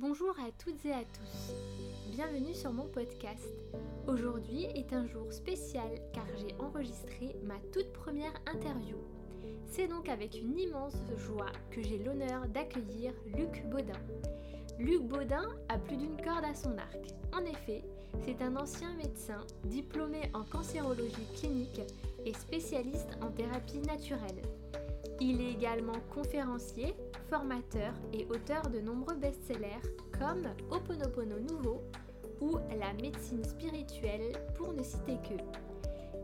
Bonjour à toutes et à tous. Bienvenue sur mon podcast. Aujourd'hui est un jour spécial car j'ai enregistré ma toute première interview. C'est donc avec une immense joie que j'ai l'honneur d'accueillir Luc Baudin. Luc Baudin a plus d'une corde à son arc. En effet, c'est un ancien médecin diplômé en cancérologie clinique et spécialiste en thérapie naturelle. Il est également conférencier, formateur et auteur de nombreux best-sellers comme Oponopono Nouveau ou La médecine spirituelle pour ne citer que.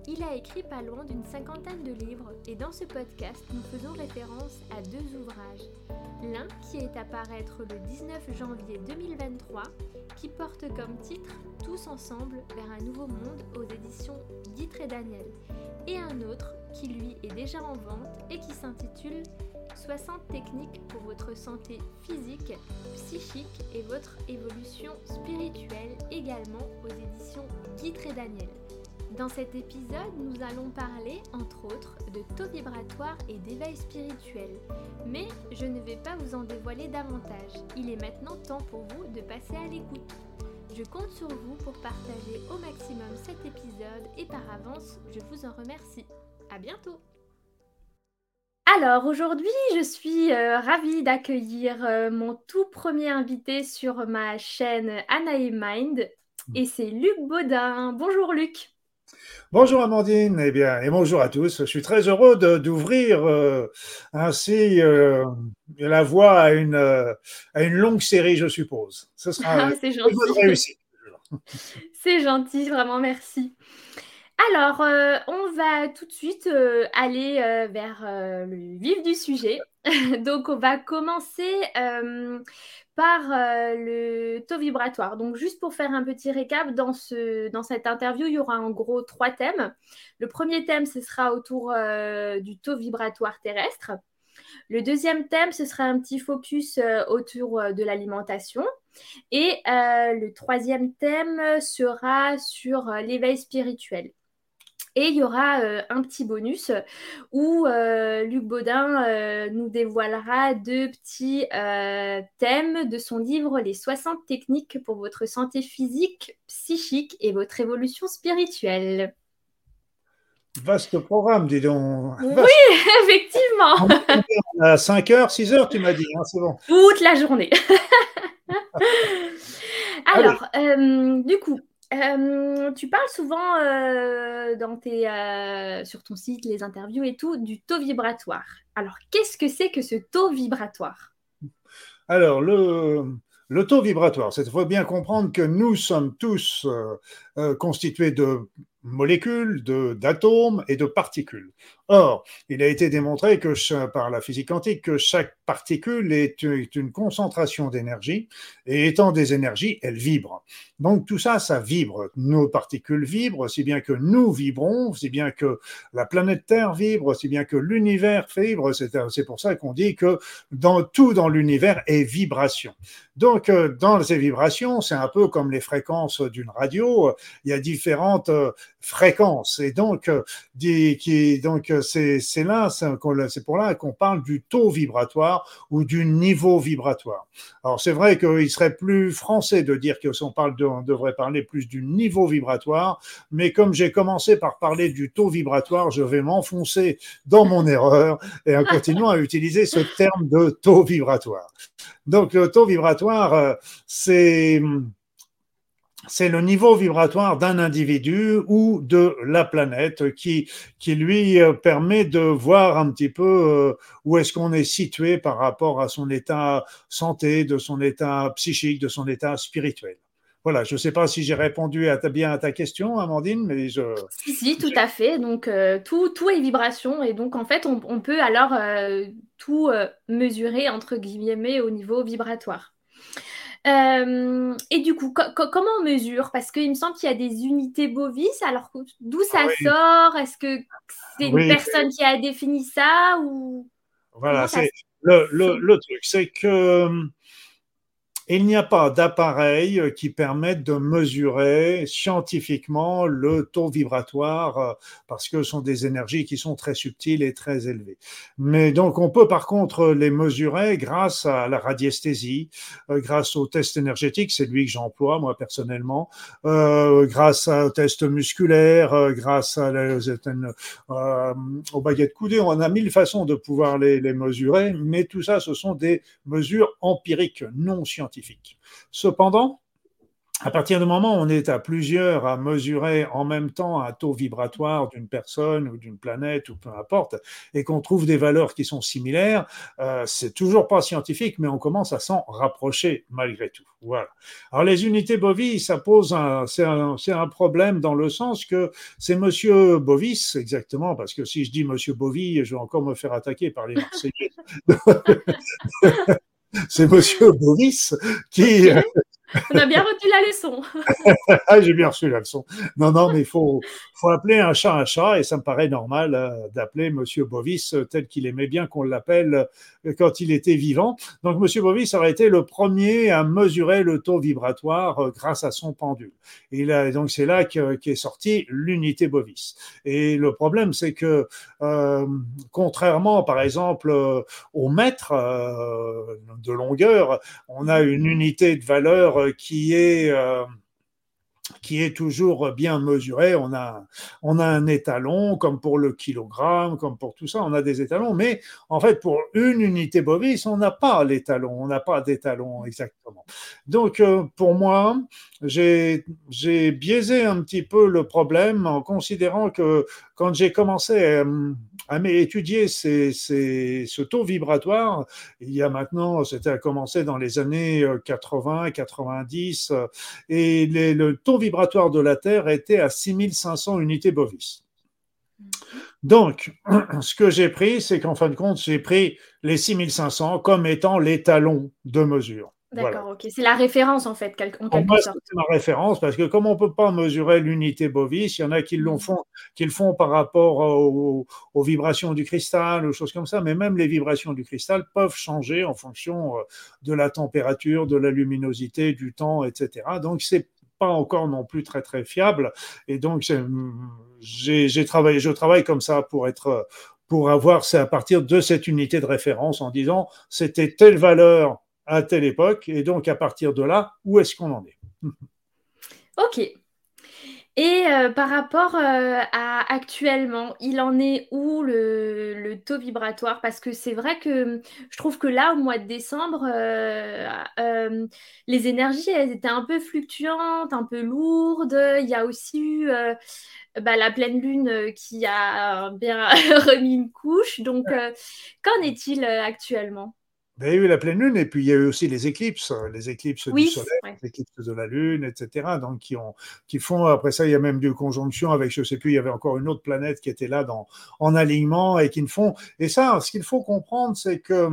Il a écrit pas loin d'une cinquantaine de livres et dans ce podcast, nous faisons référence à deux ouvrages. L'un qui est à paraître le 19 janvier 2023 qui porte comme titre Tous ensemble vers un nouveau monde aux éditions Guy et Daniel et un autre qui lui est déjà en vente et qui s'intitule 60 techniques pour votre santé physique, psychique et votre évolution spirituelle également aux éditions Guy et Daniel. Dans cet épisode, nous allons parler, entre autres, de taux vibratoire et d'éveil spirituel. Mais je ne vais pas vous en dévoiler davantage. Il est maintenant temps pour vous de passer à l'écoute. Je compte sur vous pour partager au maximum cet épisode et par avance, je vous en remercie. À bientôt alors aujourd'hui, je suis euh, ravie d'accueillir euh, mon tout premier invité sur ma chaîne Anae Mind et c'est Luc Baudin. Bonjour Luc. Bonjour Amandine, et eh bien, et bonjour à tous. Je suis très heureux d'ouvrir euh, ainsi la voie à une, à une longue série, je suppose. Ce sera ah, gentil. C'est gentil, vraiment, merci. Alors, euh, on va tout de suite euh, aller euh, vers le vif du sujet. Donc, on va commencer par le taux vibratoire. Donc, juste pour faire un petit récap, dans, ce, dans cette interview, il y aura en gros trois thèmes. Le premier thème, ce sera autour du taux vibratoire terrestre. Le deuxième thème, ce sera un petit focus autour de l'alimentation. Et le troisième thème sera sur l'éveil spirituel. Et il y aura euh, un petit bonus où euh, Luc Baudin euh, nous dévoilera deux petits thèmes de son livre Les 60 techniques pour votre santé physique, psychique et votre évolution spirituelle. Vaste programme, dis donc. Oui, effectivement. À 5 heures, 6 heures, tu m'as dit, hein, c'est bon. Toute la journée. Alors, du coup, euh, tu parles souvent euh, dans tes, euh, sur ton site, les interviews et tout, du taux vibratoire. Alors, qu'est-ce que c'est que ce taux vibratoire? Alors, le, taux vibratoire, il faut bien comprendre que nous sommes tous constitués de molécules, d'atomes et de particules. Or, il a été démontré que par la physique quantique que chaque particule est une concentration d'énergie et étant des énergies, elles vibrent. Donc tout ça, ça vibre. Nos particules vibrent, si bien que nous vibrons, si bien que la planète Terre vibre, si bien que l'univers vibre. C'est pour ça qu'on dit que dans tout dans l'univers est vibration. Donc euh, dans ces vibrations, c'est un peu comme les fréquences d'une radio. Il y a différentes euh, fréquences et donc euh, qui donc c'est là, c'est pour là qu'on parle du taux vibratoire ou du niveau vibratoire. Alors c'est vrai qu'il serait plus français de dire qu'on parle de, on devrait parler plus du niveau vibratoire, mais comme j'ai commencé par parler du taux vibratoire, je vais m'enfoncer dans mon erreur et en continuant à utiliser ce terme de taux vibratoire. Donc le taux vibratoire, euh, c'est le niveau vibratoire d'un individu ou de la planète qui, qui lui euh, permet de voir un petit peu euh, où est-ce qu'on est situé par rapport à son état santé, de son état psychique, de son état spirituel. Voilà, je ne sais pas si j'ai répondu à ta, bien à ta question, Amandine, mais je... Si, si, tout à fait. Donc, euh, tout, tout est vibration. Et donc, en fait, on, on peut alors tout mesurer, entre guillemets, au niveau vibratoire. Euh, et du coup, comment on mesure? Parce qu'il me semble qu'il y a des unités bovis. Alors, d'où ça sort? Est-ce que c'est une personne qui a défini ça ou Voilà, c'est le, le, le, truc, c'est que il n'y a pas d'appareil qui permette de mesurer scientifiquement le taux vibratoire euh, parce que ce sont des énergies qui sont très subtiles et très élevées. Mais donc on peut par contre les mesurer grâce à la radiesthésie, euh, grâce au test énergétique, c'est lui que j'emploie moi personnellement, euh, grâce au test musculaire, euh, grâce à la, euh, aux baguettes coudées. On a mille façons de pouvoir les, les mesurer, mais tout ça, ce sont des mesures empiriques, non scientifiques. Cependant, à partir du moment où on est à plusieurs à mesurer en même temps un taux vibratoire d'une personne ou d'une planète ou peu importe, et qu'on trouve des valeurs qui sont similaires, euh, c'est toujours pas scientifique, mais on commence à s'en rapprocher malgré tout. Voilà. Alors les unités Bovis, ça pose un, c'est un, problème dans le sens que c'est Monsieur Bovis exactement, parce que si je dis Monsieur Bovy, je vais encore me faire attaquer par les Marseillais. c'est Monsieur Boris qui, On a bien retenu la leçon. ah, j'ai bien reçu la leçon. Non, non, mais il faut, faut appeler un chat un chat et ça me paraît normal euh, d'appeler Monsieur Bovis euh, tel qu'il aimait bien qu'on l'appelle euh, quand il était vivant. Donc, Monsieur Bovis aurait été le premier à mesurer le taux vibratoire grâce à son pendule. Et là, donc, c'est là qu'est sorti l'unité Bovis. Et le problème, c'est que, contrairement, par exemple, au mètre de longueur, on a une unité de valeur qui est euh, qui est toujours bien mesuré. On a, on a un étalon, comme pour le kilogramme, comme pour tout ça, on a des étalons. Mais en fait, pour une unité bovis, on n'a pas l'étalon, on n'a pas d'étalon exactement. Donc, euh, pour moi, j'ai biaisé un petit peu le problème en considérant que quand j'ai commencé à étudier ces, ces, ce taux vibratoire, il y a maintenant, c'était commencé dans les années 80, 90, et les, le taux vibratoire de la Terre était à 6500 unités bovis. Donc, ce que j'ai pris, c'est qu'en fin de compte, j'ai pris les 6500 comme étant l'étalon de mesure. D'accord, ok. C'est la référence en fait, en quelque sorte. C'est ma référence parce que comme on ne peut pas mesurer l'unité bovis, il y en a qui, le mmh. font, qui le font par rapport aux, aux, vibrations du cristal, ou choses comme ça, mais même les vibrations du cristal peuvent changer en fonction euh, de la température, de la luminosité, du temps, etc. Donc, c'est pas encore non plus très très fiable. Et donc, j'ai travaillé, je travaille comme ça pour être pour avoir, c'est à partir de cette unité de référence en disant c'était telle valeur à telle époque, et donc à partir de là, où est-ce qu'on en est? Ok. Et euh, par rapport euh, à actuellement, il en est où le, le taux vibratoire? Parce que c'est vrai que je trouve que là, au mois de décembre, euh, les énergies, elles étaient un peu fluctuantes, un peu lourdes. Il y a aussi eu bah, la pleine lune qui a bien remis une couche. Donc, qu'en est-il actuellement? Il y a eu la pleine lune et puis il y a eu aussi les éclipses, les éclipses du soleil, les éclipses de la lune, etc. Donc qui ont, qui font après ça, il y a même des conjonctions avec, je sais plus, il y avait encore une autre planète qui était là dans, en alignement et qui ne font. Et ça, ce qu'il faut comprendre, c'est que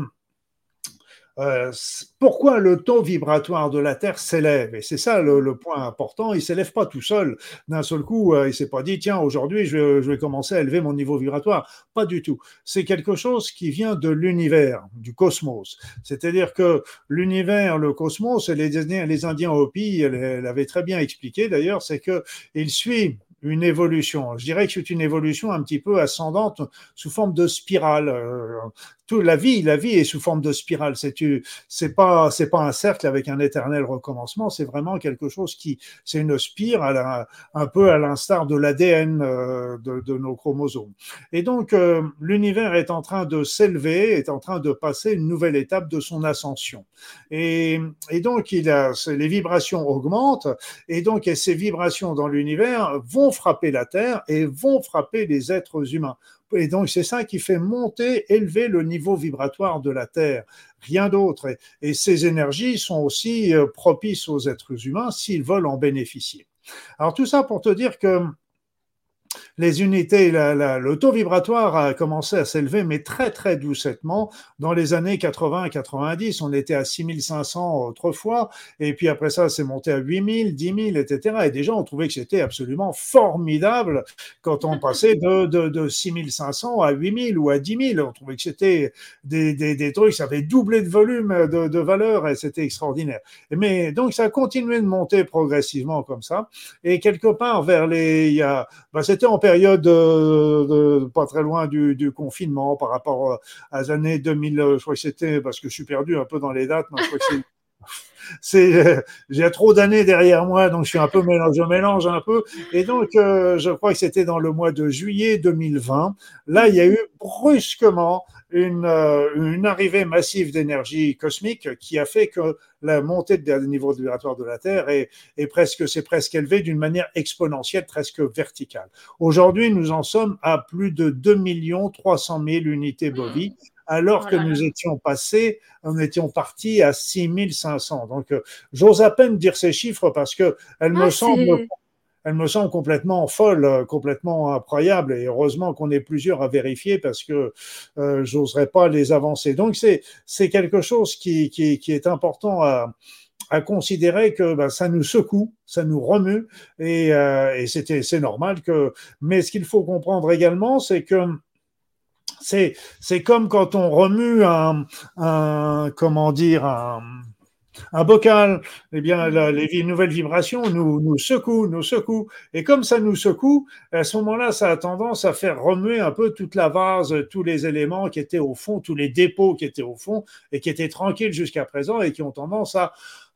euh, pourquoi le taux vibratoire de la Terre s'élève? Et c'est ça le, point important. Il s'élève pas tout seul d'un seul coup. Euh, il s'est pas dit tiens aujourd'hui je, vais commencer à élever mon niveau vibratoire. Pas du tout. C'est quelque chose qui vient de l'univers, du cosmos. C'est-à-dire que l'univers, le cosmos, les, les Indiens Hopi l'avaient très bien expliqué d'ailleurs, c'est que il suit une évolution. Je dirais que c'est une évolution un petit peu ascendante sous forme de spirale. Toute la vie, la vie est sous forme de spirale. C'est c'est pas c'est pas un cercle avec un éternel recommencement. C'est vraiment quelque chose qui c'est une spirale un peu à l'instar de l'ADN euh, de, nos chromosomes. Et donc euh, l'univers est en train de s'élever, est en train de passer une nouvelle étape de son ascension. Et, donc les vibrations augmentent et donc ces vibrations dans l'univers vont frapper la Terre et vont frapper les êtres humains. Et donc c'est ça qui fait monter, élever le niveau vibratoire de la Terre, rien d'autre. Et, ces énergies sont aussi euh, propices aux êtres humains s'ils veulent en bénéficier. Alors tout ça pour te dire que les unités, le taux vibratoire a commencé à s'élever, mais très très doucement. Dans les années 80-90, on était à 6500 autrefois, et puis après ça, c'est monté à 8000, 10 000, etc. Et déjà, on trouvait que c'était absolument formidable quand on passait de, de, de 6500 à 8000 ou à 10 000. On trouvait que c'était des, des, trucs, ça avait doublé de volume, de, valeur, et c'était extraordinaire. Mais donc, ça a continué de monter progressivement comme ça. Et quelque part, vers les, il y a, bah, c'était en période de, pas très loin du, du, confinement par rapport à les années 2000, je crois que c'était, parce que je suis perdu un peu dans les dates, mais je crois que c'est j'ai trop d'années derrière moi donc je suis un peu mélange je mélange un peu. Et donc euh, je crois que c'était dans le mois de juillet 2020 là il y a eu brusquement une, euh, une arrivée massive d'énergie cosmique qui a fait que la montée des niveaux vibratoires de la Terre est, presque, c'est presque élevé d'une manière exponentielle, presque verticale. Aujourd'hui, nous en sommes à plus de 2 300 000 unités bovies, alors que nous étions passés, nous étions partis à 6500. Donc, euh, j'ose à peine dire ces chiffres parce que elles me semblent elle me semble complètement folle, euh, complètement incroyable. Et heureusement qu'on est plusieurs à vérifier parce que euh, j'oserais pas les avancer. Donc c'est c'est quelque chose qui, qui, qui est important à, à considérer que ben, ça nous secoue, ça nous remue, et, euh, et c'était c'est normal que. Mais ce qu'il faut comprendre également, c'est que c'est c'est comme quand on remue un, un comment dire un un bocal, eh bien, les nouvelles vibrations nous, nous secouent, nous secouent. Et comme ça nous secoue, à ce moment-là, ça a tendance à faire remuer un peu toute la vase, tous les éléments qui étaient au fond, tous les dépôts qui étaient au fond et qui étaient tranquilles jusqu'à présent et qui ont tendance à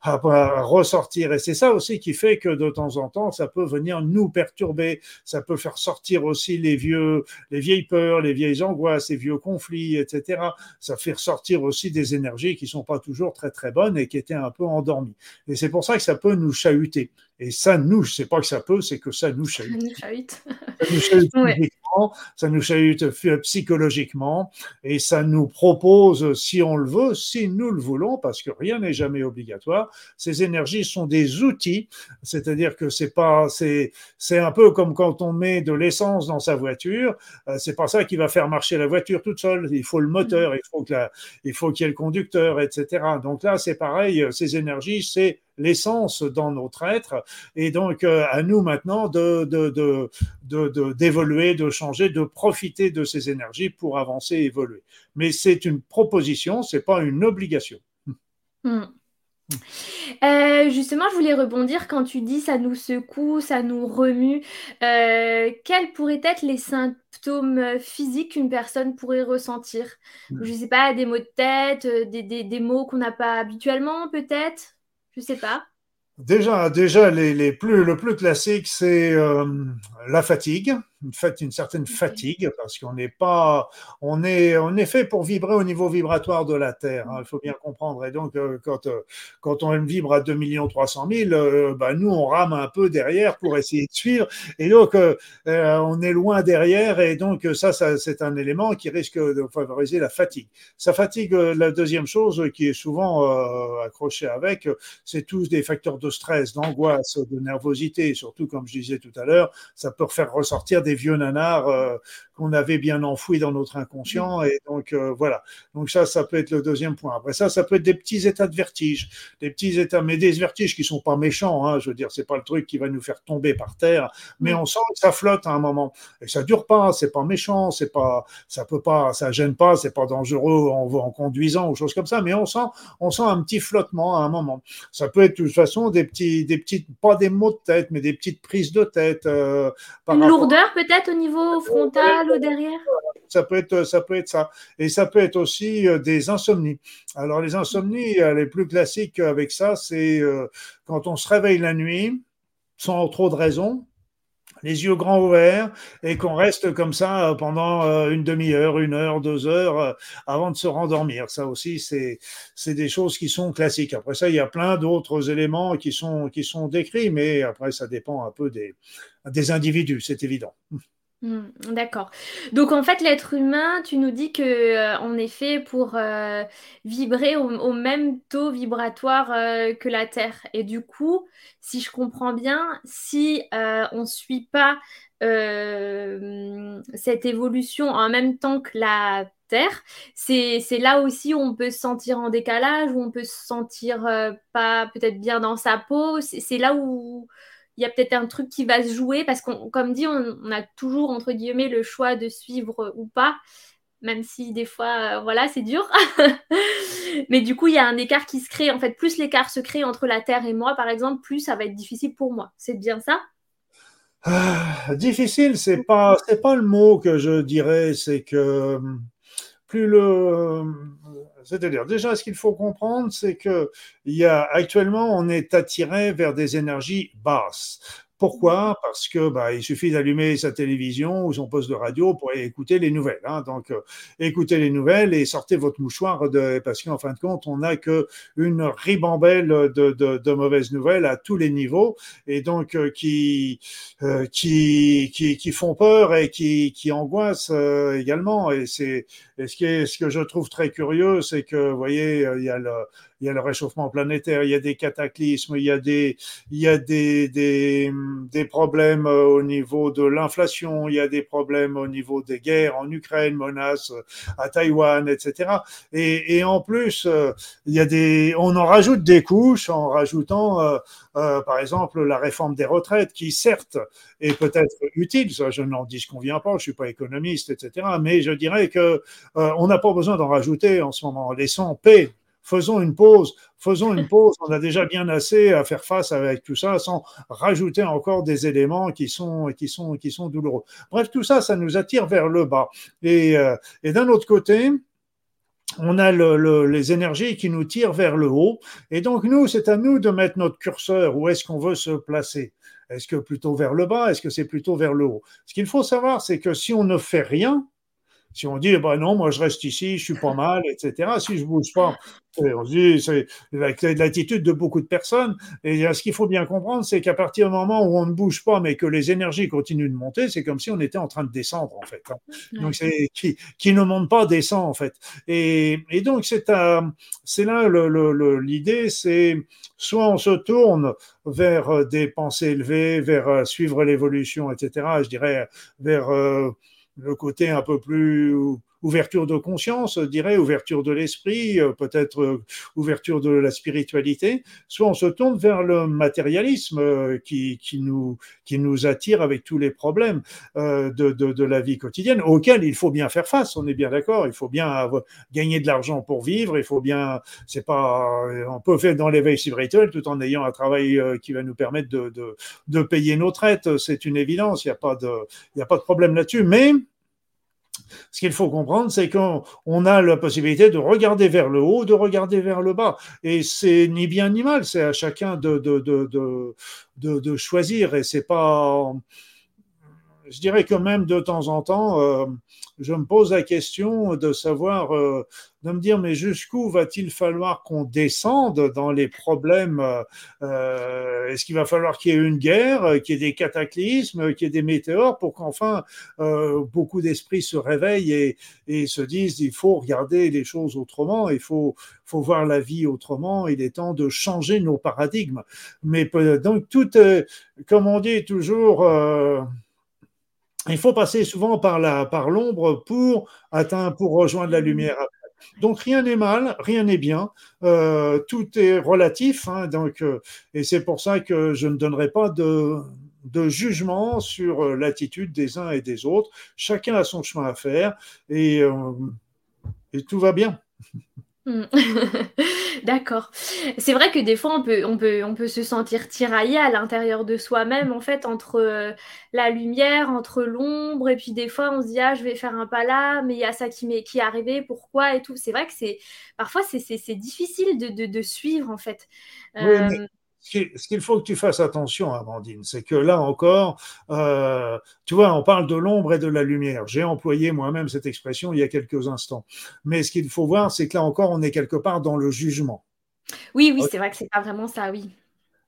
à, ressortir. Et c'est ça aussi qui fait que de temps en temps, ça peut venir nous perturber. Ça peut faire sortir aussi les vieux, les vieilles peurs, les vieilles angoisses, les vieux conflits, etc. Ça fait ressortir aussi des énergies qui sont pas toujours très très bonnes et qui étaient un peu endormies. Et c'est pour ça que ça peut nous chahuter. Et ça nous, sais pas que ça peut, c'est que ça nous chahute. Ça nous chahute. ça nous chahute ça nous chahute psychologiquement, et ça nous propose, si on le veut, si nous le voulons, parce que rien n'est jamais obligatoire, ces énergies sont des outils, c'est-à-dire que c'est pas, c'est, c'est un peu comme quand on met de l'essence dans sa voiture, euh, c'est pas ça qui va faire marcher la voiture toute seule, il faut le moteur, il faut que la, il faut qu'il y ait le conducteur, etc. Donc là, c'est pareil, ces énergies, c'est l'essence dans notre être. Et donc, euh, à nous maintenant de, d'évoluer, de, de, changer, de profiter de ces énergies pour avancer et évoluer. Mais c'est une proposition, c'est pas une obligation. Hmm. Euh, justement, je voulais rebondir quand tu dis ça nous secoue, ça nous remue. Euh, quels pourraient être les symptômes physiques qu'une personne pourrait ressentir? Hmm. Je ne sais pas, des maux de tête, des, des, des mots qu'on n'a pas habituellement peut-être? Je sais pas. Déjà, déjà les, plus, le plus classique, c'est euh, la fatigue fait, une certaine fatigue parce qu'on n'est pas, on est, on est fait pour vibrer au niveau vibratoire de la Terre. Hein, il faut bien comprendre. Et donc, euh, quand, euh, quand on vibre à 2 300 000, bah, nous, on rame un peu derrière pour essayer de suivre. Et donc, euh, on est loin derrière. Et donc, ça, ça c'est un élément qui risque de favoriser la fatigue. Ça fatigue, la deuxième chose qui est souvent accrochée avec, c'est tous des facteurs de stress, d'angoisse, de nervosité. Surtout, comme je disais tout à l'heure, ça peut faire ressortir des vieux nanars euh, qu'on avait bien enfouis dans notre inconscient. Et donc, euh, voilà. Donc, ça, ça peut être le deuxième point. Après ça, ça peut être des petits états de vertige, des petits états, mais des vertiges qui sont pas méchants. Hein, je veux dire, c'est pas le truc qui va nous faire tomber par terre, mais on sent que ça flotte à un moment. Et ça dure pas, c'est pas méchant, c'est pas, ça peut pas, ça gêne pas, c'est pas dangereux en, en conduisant ou choses comme ça, mais on sent, on sent un petit flottement à un moment. Ça peut être de toute façon des petits, des petites, pas des maux de tête, mais des petites prises de tête. Euh, Une lourdeur peut-être au niveau frontal derrière? Ça peut être ça et ça peut être aussi euh, des insomnies alors les insomnies euh, les plus classiques avec ça c'est euh, quand on se réveille la nuit sans trop de raison les yeux grands ouverts et qu'on reste comme ça pendant une demi-heure, une heure, deux heures avant de se rendormir. Ça aussi, c'est c'est des choses qui sont classiques. Après ça, il y a plein d'autres éléments qui sont qui sont décrits, mais après ça dépend un peu des des individus, c'est évident. Hmm, d'accord. Donc en fait, l'être humain, tu nous dis que euh, on est fait pour euh, vibrer au, même taux vibratoire euh, que la Terre. Et du coup, si je comprends bien, si on ne suit pas euh, cette évolution en même temps que la Terre, c'est là aussi où on peut se sentir en décalage, où on peut se sentir euh, pas peut-être bien dans sa peau. C'est là où il y a peut-être un truc qui va se jouer parce qu'on, comme dit, on, a toujours entre guillemets le choix de suivre ou pas, même si des fois, euh, voilà, c'est dur. Mais du coup, il y a un écart qui se crée. En fait, plus l'écart se crée entre la Terre et moi, par exemple, plus ça va être difficile pour moi. C'est bien ça? Ah, Difficile, c'est pas, c'est pas le mot que je dirais. C'est que plus le, c'est-à-dire, déjà, ce qu'il faut comprendre, c'est que il y a, actuellement, on est attiré vers des énergies basses. Pourquoi? Parce que bah, il suffit d'allumer sa télévision ou son poste de radio pour écouter les nouvelles. Hein. Donc, euh, écoutez les nouvelles et sortez votre mouchoir de, parce qu'en fin de compte, on n'a que une ribambelle de, de, de, mauvaises nouvelles à tous les niveaux et donc euh, qui, euh, qui, qui, qui font peur et qui, qui angoissent également. Et c'est ce, qui est, ce que je trouve très curieux, c'est que, vous voyez, il y a le il y a le réchauffement planétaire, il y a des cataclysmes, il y a des, il y a des, des, des problèmes euh, au niveau de l'inflation, il y a des problèmes au niveau des guerres en Ukraine, menaces euh, à Taïwan, etc. Et, et en plus, euh, il y a des, on en rajoute des couches en rajoutant, euh, par exemple, la réforme des retraites, qui certes est peut-être utile, ça je n'en disconviens pas, je suis pas économiste, etc. Mais je dirais que on n'a pas besoin d'en rajouter en ce moment. Laissons paix faisons une pause, faisons une pause. On a déjà bien assez à faire face avec tout ça sans rajouter encore des éléments qui sont, qui sont, qui sont douloureux. Bref, tout ça, ça nous attire vers le bas. Et, euh, d'un autre côté, on a le, les énergies qui nous tirent vers le haut. Et donc, nous, c'est à nous de mettre notre curseur. Où est-ce qu'on veut se placer? Est-ce que plutôt vers le bas? Est-ce que c'est plutôt vers le haut? Ce qu'il faut savoir, c'est que si on ne fait rien, si on dit, eh ben non, moi je reste ici, je suis pas mal, etc. Si je bouge pas, on dit, c'est l'attitude de beaucoup de personnes. Et ce qu'il faut bien comprendre, c'est qu'à partir du moment où on ne bouge pas, mais que les énergies continuent de monter, c'est comme si on était en train de descendre, en fait. Hein. Donc, c'est qui, qui ne monte pas descend, en fait. Et, et donc, c'est c'est là l'idée, c'est soit on se tourne vers des pensées élevées, vers euh, suivre l'évolution, etc. Je dirais vers euh, le côté un peu plus ouverture de conscience, je dirais, ouverture de l'esprit, euh, peut-être euh, ouverture de la spiritualité, soit on se tourne vers le matérialisme euh, qui, qui, nous, qui nous attire avec tous les problèmes de, de, de, la vie quotidienne, auxquels il faut bien faire face, on est bien d'accord, il faut bien gagner de l'argent pour vivre, il faut bien, c'est pas, on peut faire dans l'éveil spirituel tout en ayant un travail qui va nous permettre de, de, de payer nos traites, c'est une évidence, il n'y a pas de, n'y a pas de problème là-dessus, mais ce qu'il faut comprendre, c'est qu'on a la possibilité de regarder vers le haut, de regarder vers le bas. Et c'est ni bien ni mal, c'est à chacun de, de, de, de, choisir. Et c'est pas. Je dirais que même de temps en temps, euh, je me pose la question de savoir, euh, de me dire, mais jusqu'où va-t-il falloir qu'on descende dans les problèmes euh, Est-ce qu'il va falloir qu'il y ait une guerre, qu'il y ait des cataclysmes, qu'il y ait des météores pour qu'enfin euh, beaucoup d'esprits se réveillent et, et, se disent, il faut regarder les choses autrement, il faut, faut voir la vie autrement, il est temps de changer nos paradigmes. Mais donc tout, comme on dit toujours, il faut passer souvent par la par l'ombre pour atteindre, pour rejoindre la lumière. Donc rien n'est mal, rien n'est bien, euh, tout est relatif. Hein, donc euh, et c'est pour ça que je ne donnerai pas de de jugement sur euh, l'attitude des uns et des autres. Chacun a son chemin à faire et, euh, et tout va bien. Hmm. D'accord. C'est vrai que des fois, on peut, on peut, on peut se sentir tiraillé à l'intérieur de soi-même, en fait, entre euh, la lumière, entre l'ombre, et puis des fois, on se dit, ah, je vais faire un pas là, mais il y a ça qui, qui est arrivé, pourquoi et tout. C'est vrai que c'est parfois, c'est difficile de, de, de, suivre, en fait. Euh, ce qu'il faut que tu fasses attention, Amandine, c'est que là encore, euh, tu vois, on parle de l'ombre et de la lumière. J'ai employé moi-même cette expression il y a quelques instants. Mais ce qu'il faut voir, c'est que là encore, on est quelque part dans le jugement. Oui, oui, c'est vrai que c'est pas vraiment ça, oui.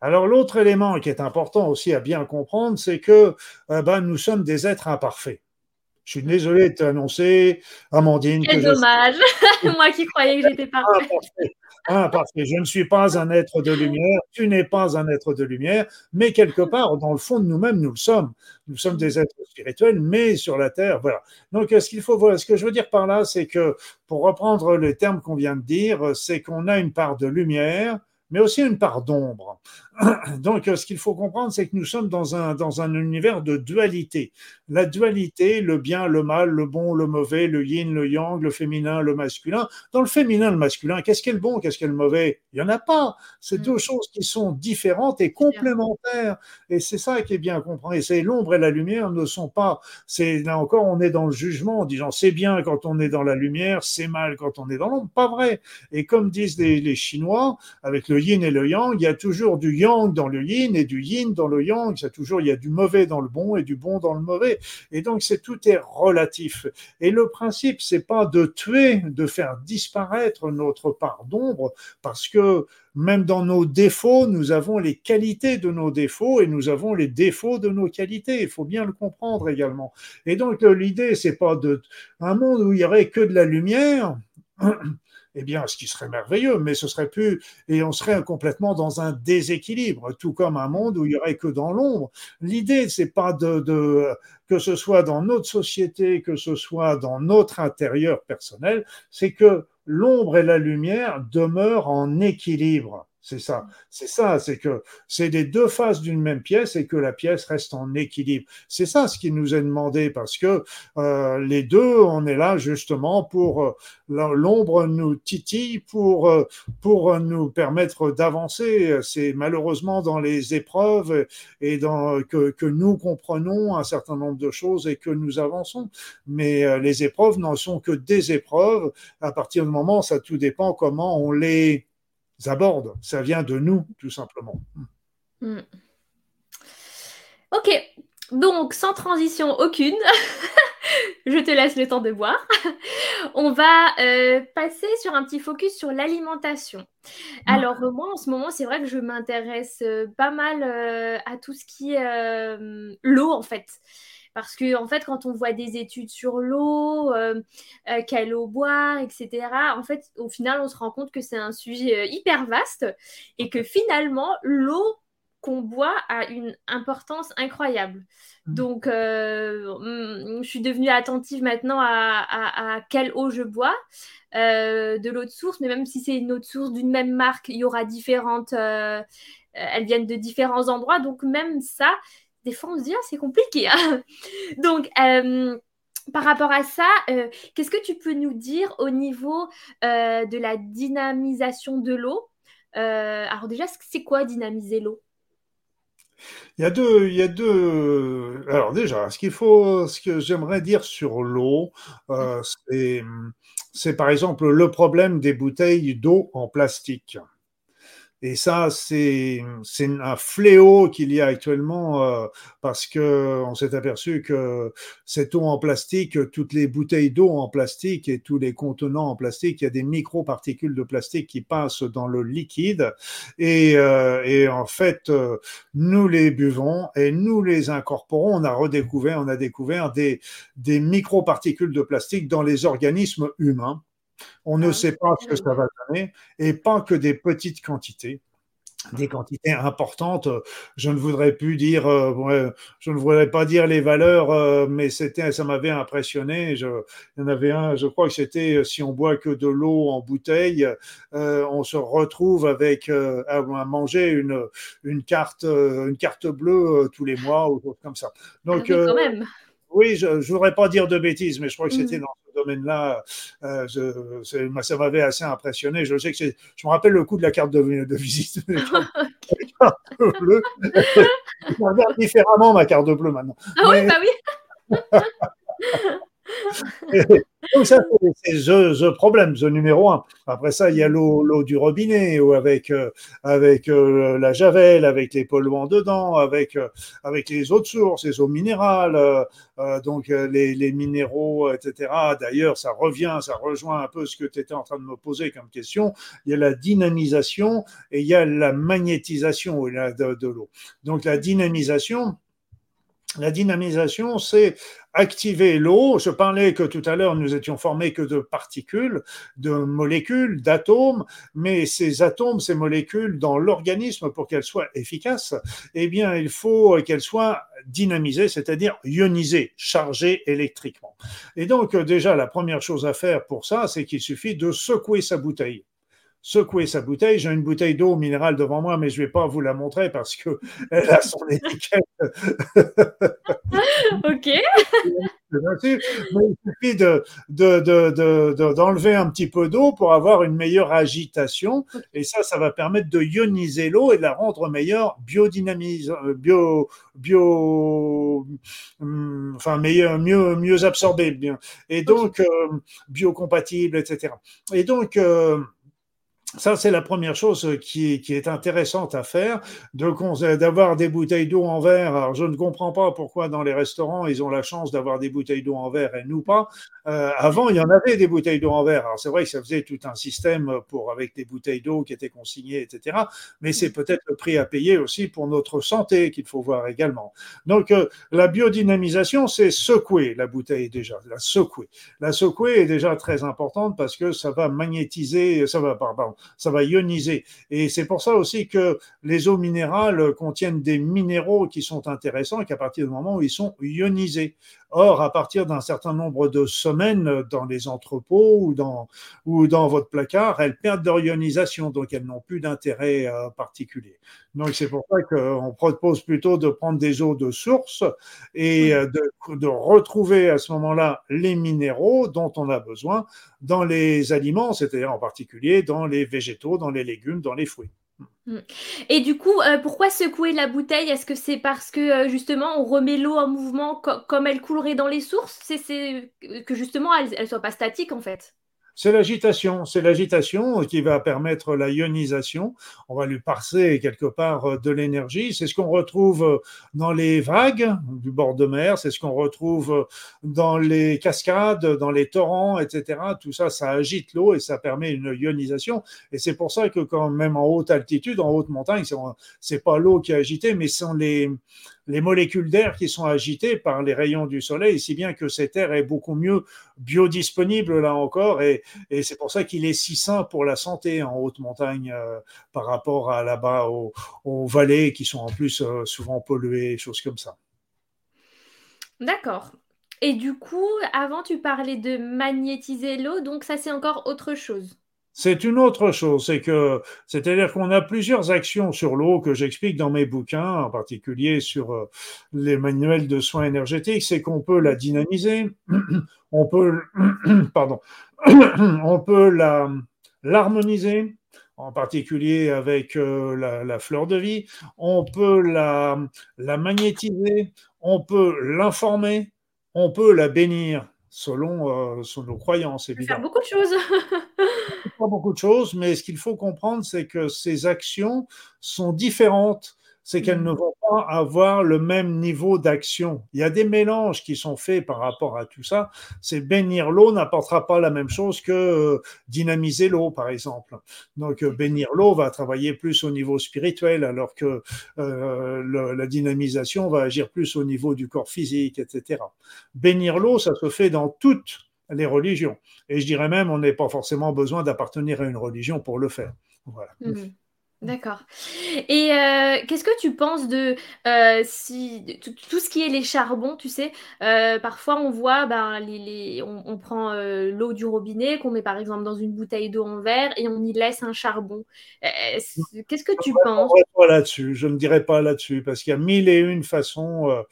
Alors l'autre élément qui est important aussi à bien comprendre, c'est que euh, ben, nous sommes des êtres imparfaits. Je suis désolé de t'annoncer, Amandine. Quel dommage, moi qui croyais que j'étais parfaite. Hein, parce que je ne suis pas un être de lumière, tu n'es pas un être de lumière, mais quelque part, dans le fond de nous-mêmes, nous le sommes. Nous sommes des êtres spirituels, mais sur la terre, voilà. Donc, ce qu'il faut, voilà, ce que je veux dire par là, c'est que, pour reprendre les termes qu'on vient de dire, c'est qu'on a une part de lumière, mais aussi une part d'ombre. Donc, ce qu'il faut comprendre, c'est que nous sommes dans un, dans un univers de dualité. La dualité, le bien, le mal, le bon, le mauvais, le yin, le yang, le féminin, le masculin. Dans le féminin, le masculin, qu'est-ce qui est le bon, qu'est-ce qui est le mauvais? Il n'y en a pas. C'est mm. deux choses qui sont différentes et complémentaires. Et c'est ça qui est bien compris. Et c'est l'ombre et la lumière ne sont pas. C'est là encore, on est dans le jugement en disant c'est bien quand on est dans la lumière, c'est mal quand on est dans l'ombre. Pas vrai. Et comme disent les, les Chinois, avec le yin et le yang, il y a toujours du yang dans le yin et du yin dans le yang. C'est toujours, il y a du mauvais dans le bon et du bon dans le mauvais. Et donc, c'est tout est relatif. Et le principe, c'est pas de tuer, de faire disparaître notre part d'ombre, parce que même dans nos défauts, nous avons les qualités de nos défauts et nous avons les défauts de nos qualités. Il faut bien le comprendre également. Et donc, l'idée, c'est pas de un monde où il y aurait que de la lumière eh bien, ce qui serait merveilleux, mais ce serait plus, et on serait complètement dans un déséquilibre, tout comme un monde où il y aurait que dans l'ombre. L'idée, c'est pas de, de, que ce soit dans notre société, que ce soit dans notre intérieur personnel, c'est que l'ombre et la lumière demeurent en équilibre. C'est ça, c'est ça, c'est que c'est les deux faces d'une même pièce et que la pièce reste en équilibre. C'est ça ce qui nous est demandé parce que euh, les deux, on est là justement pour euh, l'ombre nous titille pour euh, pour nous permettre d'avancer. C'est malheureusement dans les épreuves et dans que, que nous comprenons un certain nombre de choses et que nous avançons. Mais les épreuves n'en sont que des épreuves. À partir du moment, ça tout dépend comment on les abordent. Ça vient de nous, tout simplement. Hmm. Ok, donc sans transition aucune, je te laisse le temps de boire. On va euh, passer sur un petit focus sur l'alimentation. Hmm. Alors moi, en ce moment, c'est vrai que je m'intéresse euh, pas mal euh, à tout ce qui est l'eau, en fait. Parce que, en fait, quand on voit des études sur l'eau, euh, euh, quelle eau boire, etc., en fait, au final, on se rend compte que c'est un sujet euh, hyper vaste et que finalement, l'eau qu'on boit a une importance incroyable. Mmh. Donc, mm, je suis devenue attentive maintenant à, quelle eau je bois, de l'eau de source, mais même si c'est une eau de source d'une même marque, il y aura différentes, elles viennent de différents endroits, donc même ça, des fois on se dit ah, c'est compliqué. Hein. Donc euh, par rapport à ça, euh, qu'est-ce que tu peux nous dire au niveau euh, de la dynamisation de l'eau? Alors déjà, c'est quoi dynamiser l'eau? Il y a deux, il y a deux. Alors déjà, ce qu'il faut, ce que j'aimerais dire sur l'eau, c'est, c'est par exemple le problème des bouteilles d'eau en plastique. Et ça, c'est un fléau qu'il y a actuellement euh, parce que on s'est aperçu que cette eau en plastique, toutes les bouteilles d'eau en plastique et tous les contenants en plastique, il y a des microparticules de plastique qui passent dans le liquide et, euh, en fait, euh, nous les buvons et nous les incorporons. On a redécouvert, on a découvert des, des microparticules de plastique dans les organismes humains. On ne ah, sait pas ce que ça va donner et pas que des petites quantités des quantités importantes. Je ne voudrais plus dire, euh, je ne voudrais pas dire les valeurs, euh, mais c'était, ça m'avait impressionné. Je, il y en avait un, je crois que c'était euh, si on boit que de l'eau en bouteille, on se retrouve avec à manger une une carte une carte bleue tous les mois ou comme ça. Donc ah quand même. Oui, je ne voudrais pas dire de bêtises, mais je crois que c'était mm. dans ce domaine-là. Euh, ça m'avait assez impressionné. Je sais que je me rappelle le coup de la carte de, visite. je regarde différemment ma carte bleue maintenant. Ah oui, bah oui. Donc ça, c'est ce, problème, ce numéro un. Après ça, il y a l'eau du robinet, ou avec, euh, avec euh, la javel, avec les polluants dedans, avec, euh, avec les autres sources, les eaux minérales, donc les, minéraux, etc. D'ailleurs, ça revient, ça rejoint un peu ce que tu étais en train de me poser comme question. Il y a la dynamisation et il y a la magnétisation de, de l'eau. Donc la dynamisation, La dynamisation, c'est activer l'eau. Je parlais que tout à l'heure, nous étions formés que de particules, de molécules, d'atomes, mais ces atomes, ces molécules, dans l'organisme, pour qu'elles soient efficaces, eh bien, il faut qu'elles soient dynamisées, c'est-à-dire ionisées, chargées électriquement. Et donc, déjà, la première chose à faire pour ça, c'est qu'il suffit de secouer sa bouteille secouer sa bouteille. J'ai une bouteille d'eau minérale devant moi, mais je ne vais pas vous la montrer parce qu'elle a son étiquette. ok. Mais il suffit de, d'enlever un petit peu d'eau pour avoir une meilleure agitation. Et ça, ça va permettre de ioniser l'eau et de la rendre meilleure biodynamisée, bio, bio, hum, enfin, meilleur, mieux, mieux absorbée. Bien. Et donc, euh, biocompatible, etc. Et donc, euh, ça, c'est la première chose qui, qui, est intéressante à faire, d'avoir des bouteilles d'eau en verre. Alors, je ne comprends pas pourquoi dans les restaurants, ils ont la chance d'avoir des bouteilles d'eau en verre et nous pas. Euh, avant, il y en avait des bouteilles d'eau en verre. Alors, c'est vrai que ça faisait tout un système pour, avec des bouteilles d'eau qui étaient consignées, etc. Mais c'est peut-être le prix à payer aussi pour notre santé qu'il faut voir également. Donc, euh, la biodynamisation, c'est secouer la bouteille déjà, la secouer. La secouer est déjà très importante parce que ça va magnétiser, ça va, pardon, ça va ioniser. Et c'est pour ça aussi que les eaux minérales contiennent des minéraux qui sont intéressants et qu'à partir du moment où ils sont ionisés. Or, à partir d'un certain nombre de semaines dans les entrepôts ou dans, ou dans votre placard, elles perdent leur ionisation, donc elles n'ont plus d'intérêt euh, particulier. Donc, c'est pour ça qu'on propose plutôt de prendre des eaux de source et euh, de, de retrouver à ce moment-là les minéraux dont on a besoin dans les aliments, c'est-à-dire en particulier dans les végétaux, dans les légumes, dans les fruits. Mm. Et du coup, euh, pourquoi secouer la bouteille? Est-ce que c'est parce que euh, justement on remet l'eau en mouvement comme elle coulerait dans les sources? C'est que justement elle ne soit pas statique en fait c'est l'agitation. C'est l'agitation qui va permettre la ionisation. On va lui passer quelque part euh, de l'énergie. C'est ce qu'on retrouve euh, dans les vagues du bord de mer. C'est ce qu'on retrouve euh, dans les cascades, dans les torrents, etc. Tout ça, ça agite l'eau et ça permet une ionisation. Et c'est pour ça que quand même en haute altitude, en haute montagne, c'est pas l'eau qui est agitée, mais sont les, les molécules d'air qui sont agitées par les rayons du soleil, si bien que cet air est beaucoup mieux biodisponible là encore, et, c'est pour ça qu'il est si sain pour la santé en haute montagne euh, par rapport à là-bas aux, vallées qui sont en plus euh, souvent polluées, choses comme ça. D'accord. Et du coup, avant tu parlais de magnétiser l'eau, donc ça c'est encore autre chose. C'est une autre chose, c'est que, c'est-à-dire qu'on a plusieurs actions sur l'eau que j'explique dans mes bouquins, en particulier sur euh, les manuels de soins énergétiques, c'est qu'on peut la dynamiser, on peut, pardon, on peut la, l'harmoniser, en particulier avec euh, la, la, fleur de vie, on peut la, la magnétiser, on peut l'informer, on peut la bénir selon, euh, selon nos croyances, évidemment. Faire beaucoup de choses. pas beaucoup de choses, mais ce qu'il faut comprendre, c'est que ces actions sont différentes c'est qu'elles ne mm. vont pas avoir le même niveau d'action. Il y a des mélanges qui sont faits par rapport à tout ça. C'est bénir l'eau n'apportera pas la même chose que euh, dynamiser l'eau, par exemple. Donc, euh, bénir l'eau va travailler plus au niveau spirituel, alors que euh, la dynamisation va agir plus au niveau du corps physique, etc. Bénir l'eau, ça se fait dans toutes les religions. Et je dirais même, on n'est pas forcément besoin d'appartenir à une religion pour le faire. Voilà. Mm. D'accord. Et euh, qu'est-ce que tu penses de euh, si tout, ce qui est les charbons, tu sais, euh, parfois on voit, ben, les, on, prend l'eau du robinet qu'on met par exemple dans une bouteille d'eau en verre et on y laisse un charbon. Qu'est-ce que tu penses? là-dessus Je ne dirais pas là-dessus parce qu'il y a mille et une façons.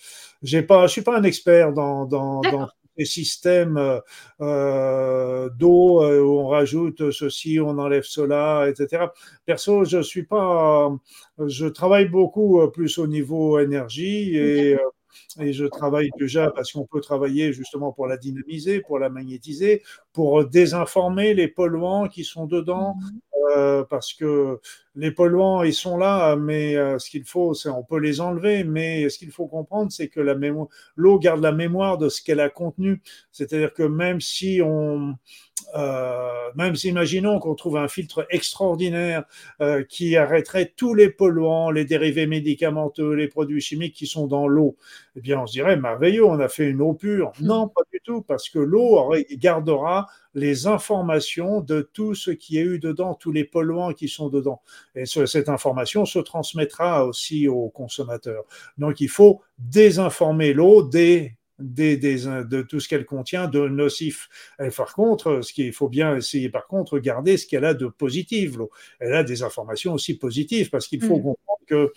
j'ai pas, je suis pas un expert dans, dans, dans des systèmes euh, euh, d'eau euh, où on rajoute ceci, on enlève cela, etc. Perso, je suis pas, je travaille beaucoup plus au niveau énergie et et je travaille déjà parce qu'on peut travailler justement pour la dynamiser, pour la magnétiser, pour désinformer les polluants qui sont dedans, mhm. euh, parce que les polluants, ils sont là, mais euh, ce qu'il faut, c'est on peut les enlever, mais ce qu'il faut comprendre, c'est que l'eau garde la mémoire de ce qu'elle a contenu. C'est-à-dire que même si on euh, même imaginons qu'on trouve un filtre extraordinaire euh, qui arrêterait tous les polluants, les dérivés médicamenteux, les produits chimiques qui sont dans l'eau, eh bien on se dirait merveilleux, on a fait une eau pure. Hmm. Non, pas du tout, parce que l'eau gardera les informations de tout ce qui est eu dedans, tous les polluants qui sont dedans. Et cette information se transmettra aussi aux consommateurs. Donc il faut désinformer l'eau des des, de tout ce qu'elle contient de nocif. Et par contre, ce qu'il faut bien essayer, par contre, garder ce qu'elle a de positif. Elle a des informations aussi positives parce qu'il faut mm. comprendre que,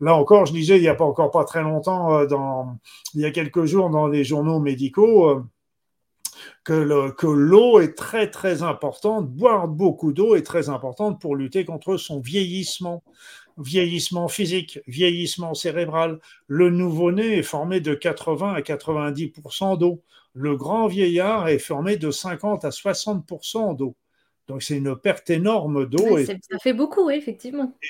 là encore, je disais, il n'y a pas encore pas très longtemps, euh, dans, il y a quelques jours, dans les journaux médicaux, euh, que l'eau est très très importante, boire beaucoup d'eau est très importante pour lutter contre son vieillissement vieillissement physique, vieillissement cérébral. Le nouveau-né est formé de 80 à 90% d'eau. Le grand vieillard est formé de 50 à 60% d'eau. Donc c'est une perte énorme d'eau. ça fait beaucoup, oui, effectivement. Et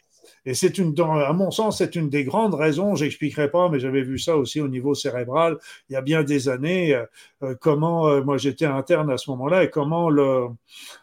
c'est une, à mon sens, c'est une des grandes raisons, j'expliquerai pas, mais j'avais vu ça aussi au niveau cérébral il y a bien des années, euh, euh, comment, euh, moi j'étais interne à ce moment-là, et comment le,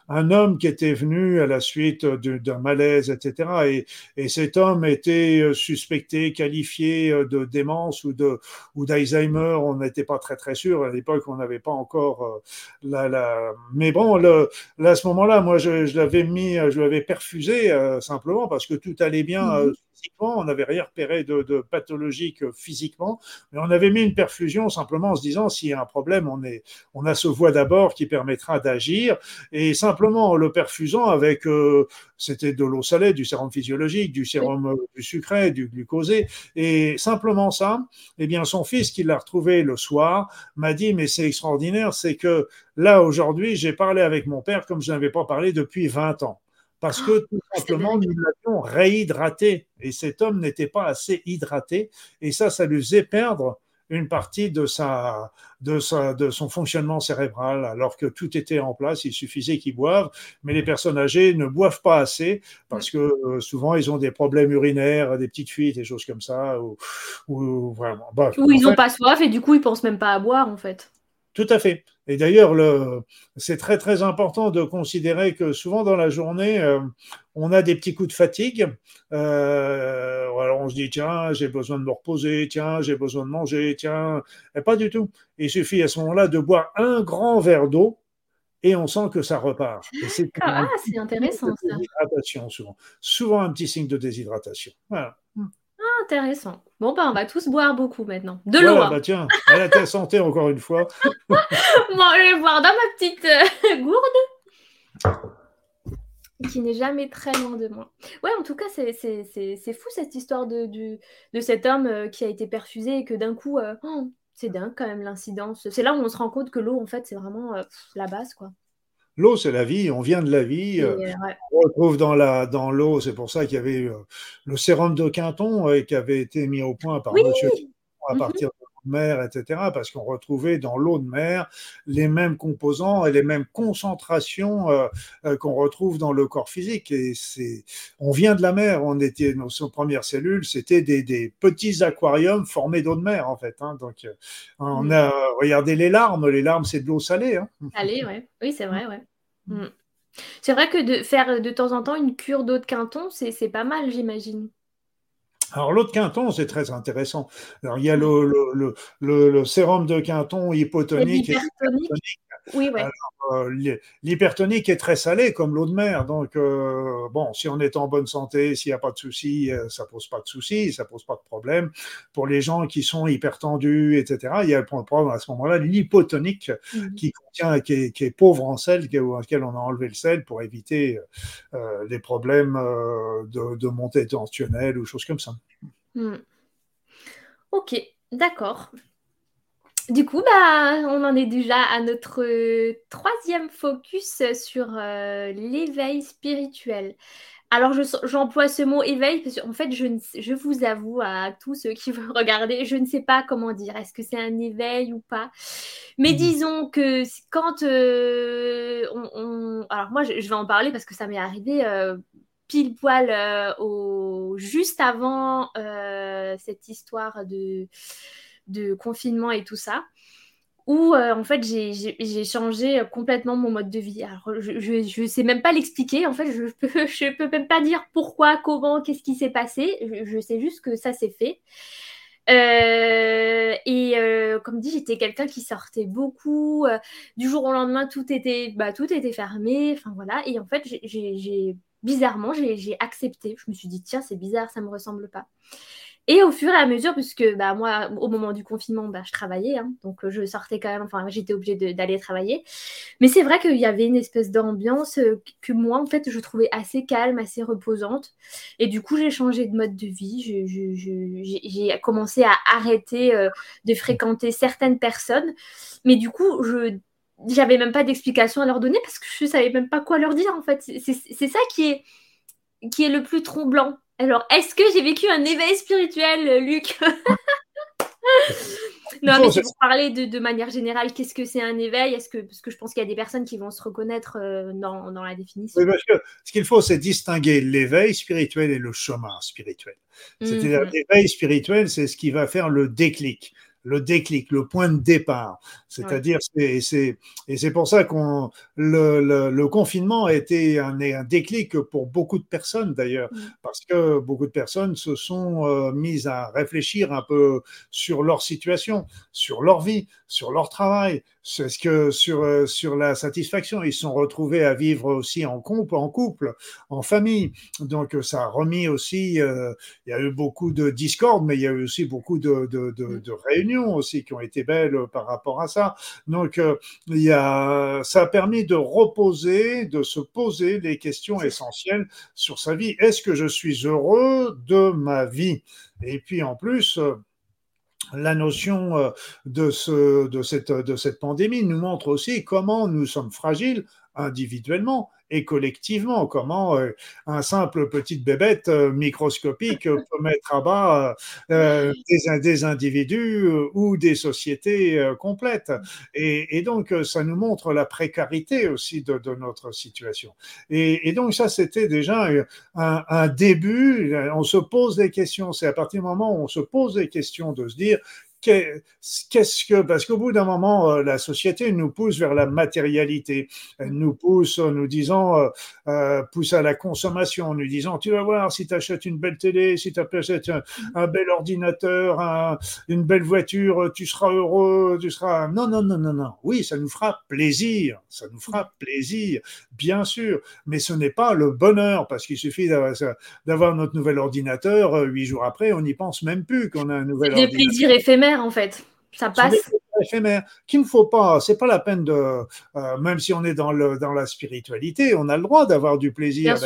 un homme qui était venu à la suite d'un malaise, etc., et, et, cet homme était suspecté, qualifié de démence ou de ou d'Alzheimer, on n'était pas très très sûr, à l'époque on n'avait pas encore la, mais bon, le, à ce moment-là, moi je, je l'avais mis, je l'avais perfusé simplement parce que tout allait bien euh, mhm. physiquement, on n'avait rien repéré de, pathologique euh, physiquement, mais on avait mis une perfusion simplement en se disant s'il y a un problème, on, est, on a ce voie d'abord qui permettra d'agir, et simplement le perfusant avec, euh, c'était de l'eau salée, du sérum physiologique, du sérum du sucré, du glucosé, et simplement ça, eh bien son fils qui l'a retrouvé le soir m'a dit mais c'est extraordinaire, c'est que là aujourd'hui j'ai parlé avec mon père comme je n'avais pas parlé depuis 20 ans parce que tout ah, simplement, nous l'avions réhydraté. Et cet homme n'était pas assez hydraté. Et ça, ça lui faisait perdre une partie de, sa, de, sa, de son fonctionnement cérébral, alors que tout était en place, il suffisait qu'ils boivent, mais les personnes âgées ne boivent pas assez parce que euh, souvent ils ont des problèmes urinaires, des petites fuites, des choses comme ça, ou, ou vraiment. ou ils n'ont pas soif et du coup ils pensent même pas à boire en fait. Tout à fait. Et d'ailleurs, c'est très très important de considérer que souvent dans la journée, euh, on a des petits coups de fatigue. Euh, alors on se dit tiens, j'ai besoin de me reposer, tiens, j'ai besoin de manger, tiens, et pas du tout. Il suffit à ce moment-là de boire un grand verre d'eau et on sent que ça repart. ah, c'est intéressant ça. souvent. Souvent un petit signe de déshydratation. Voilà intéressant. Bon, bah, on va tous boire beaucoup maintenant. De l'eau. Hein. bah tiens, à la ta santé encore une fois. bon, je vais boire dans ma petite euh, gourde qui n'est jamais très loin de moi. Ouais, en tout cas, c'est fou cette histoire de, de cet homme euh, qui a été perfusé et que d'un coup, euh, oh, c'est dingue quand même l'incidence. C'est là où on se rend compte que l'eau, en fait, c'est vraiment la base, quoi. L'eau, c'est la vie, on vient de la vie. Euh, on retrouve dans la dans l'eau, c'est pour ça qu'il y avait euh, le sérum de Quinton euh, qui avait été mis au point par Monsieur à partir de l'eau de mer, etc. Parce qu'on retrouvait dans l'eau de mer les mêmes composants et les mêmes concentrations qu'on retrouve dans le corps physique. Et c'est, on vient de la mer. On était nos, premières cellules, c'était des, petits aquariums formés d'eau de mer en fait. Hein. Donc, on a regardé les larmes. Les larmes, c'est de l'eau salée. Hein. Salée, ouais. Oui, c'est vrai, ouais. Mm. C'est vrai que de faire de temps en temps une cure d'eau de Quinton, c'est pas mal, j'imagine. Alors l'eau de Quinton, c'est très intéressant. Alors il y a le, le, sérum de Quinton hypotonique. Et oui, ouais. Euh, l'hypertonique est très salé comme l'eau de mer. Donc, euh, bon, si on est en bonne santé, s'il n'y a pas de souci, euh, ça pose pas de souci, ça pose pas de problème. Pour les gens qui sont hypertendus, etc., il y a le problème à ce moment-là, l'hypotonique mmh. qui contient, qui est, pauvre en sel, auquel on a enlevé le sel pour éviter les problèmes de, montée tensionnelle ou choses comme ça. Mmh. Ok, d'accord. Du coup, bah, on en est déjà à notre euh, troisième focus sur euh, l'éveil spirituel. Alors, j'emploie ce mot éveil parce qu'en fait, je, je, vous avoue à tous ceux qui veulent regarder, je ne sais pas comment dire. Est-ce que c'est un éveil ou pas? Mais mmh disons que quand euh, on, Alors, moi, je, vais en parler parce que ça m'est arrivé pile poil au, juste avant cette histoire de confinement et tout ça, où en fait j'ai changé complètement mon mode de vie. Alors, je ne sais même pas l'expliquer, en fait, je peux, je peux même pas dire pourquoi, comment, qu'est-ce qui s'est passé. Je, sais juste que ça s'est fait. Euh, et euh, comme dit, j'étais quelqu'un qui sortait beaucoup. Euh, du jour au lendemain, tout était, bah, tout était fermé. Enfin voilà. Et en fait, j'ai bizarrement, j'ai accepté. Je me suis dit, tiens, c'est bizarre, ça me ressemble pas. Et au fur et à mesure, puisque bah, moi, au moment du confinement, bah, je travaillais, hein, donc euh, je sortais quand même, enfin, j'étais obligée d'aller travailler. Mais c'est vrai qu'il y avait une espèce d'ambiance euh, que moi, en fait, je trouvais assez calme, assez reposante. Et du coup, j'ai changé de mode de vie. J'ai commencé à arrêter euh, de fréquenter certaines personnes. Mais du coup, je j'avais même pas d'explication à leur donner parce que je savais même pas quoi leur dire, en fait. C'est ça qui est, qui est le plus troublant alors, est-ce que j'ai vécu un éveil spirituel, Luc? Non, mais pour parler de, manière générale, qu'est-ce que c'est un éveil? Est-ce que parce que je pense qu'il y a des personnes qui vont se reconnaître euh, dans, la définition. Oui, parce que ce qu'il faut, c'est distinguer l'éveil spirituel et le chemin spirituel. C'est-à-dire mhm. l'éveil spirituel, c'est ce qui va faire le déclic le déclic, le point de départ. C'est-à-dire, et c'est pour ça qu'on le, le, confinement a été un, un, déclic pour beaucoup de personnes d'ailleurs, mm. parce que beaucoup de personnes se sont euh, mises à réfléchir un peu sur leur situation, sur leur vie, sur leur travail, c'est ce que sur euh, sur la satisfaction, ils sont retrouvés à vivre aussi en couple, en couple, en famille. Donc ça a remis aussi. Euh, il y a eu beaucoup de discorde, mais il y a eu aussi beaucoup de, de, de, de réunions aussi qui ont été belles par rapport à ça. Donc euh, il y a, ça a permis de reposer, de se poser les questions essentielles sur sa vie. Est-ce que je suis heureux de ma vie? Et puis en plus la notion euh, de, ce, de, cette, de cette pandémie nous montre aussi comment nous sommes fragiles individuellement et collectivement, comment euh, un simple petite bébête euh, microscopique peut mettre à bas euh, des, des, individus ou des sociétés complètes. Et, donc, ça nous montre la précarité aussi de, notre situation. Et, donc, ça, c'était déjà un, un, début. On se pose des questions. C'est à partir du moment où on se pose des questions de se dire qu'est-ce que, parce qu'au bout d'un moment, euh, la société nous pousse vers la matérialité, elle nous pousse en nous disant, euh, euh, pousse à la consommation, en nous disant, tu vas voir, si tu achètes une belle télé, si tu achètes un, bel ordinateur, une belle voiture, tu seras heureux, tu seras. Non, non, non, non, non. Oui, ça nous fera plaisir, ça nous fera plaisir, bien sûr, mais ce n'est pas le bonheur, parce qu'il suffit d'avoir notre nouvel ordinateur, huit jours après, on n'y pense même plus qu'on a un nouvel ordinateur. Des plaisirs éphémères en fait. Ça passe. Éphémère, qu'il ne faut pas, c'est pas la peine de, euh, même si on est dans, le, dans la spiritualité, on a le droit d'avoir du plaisir,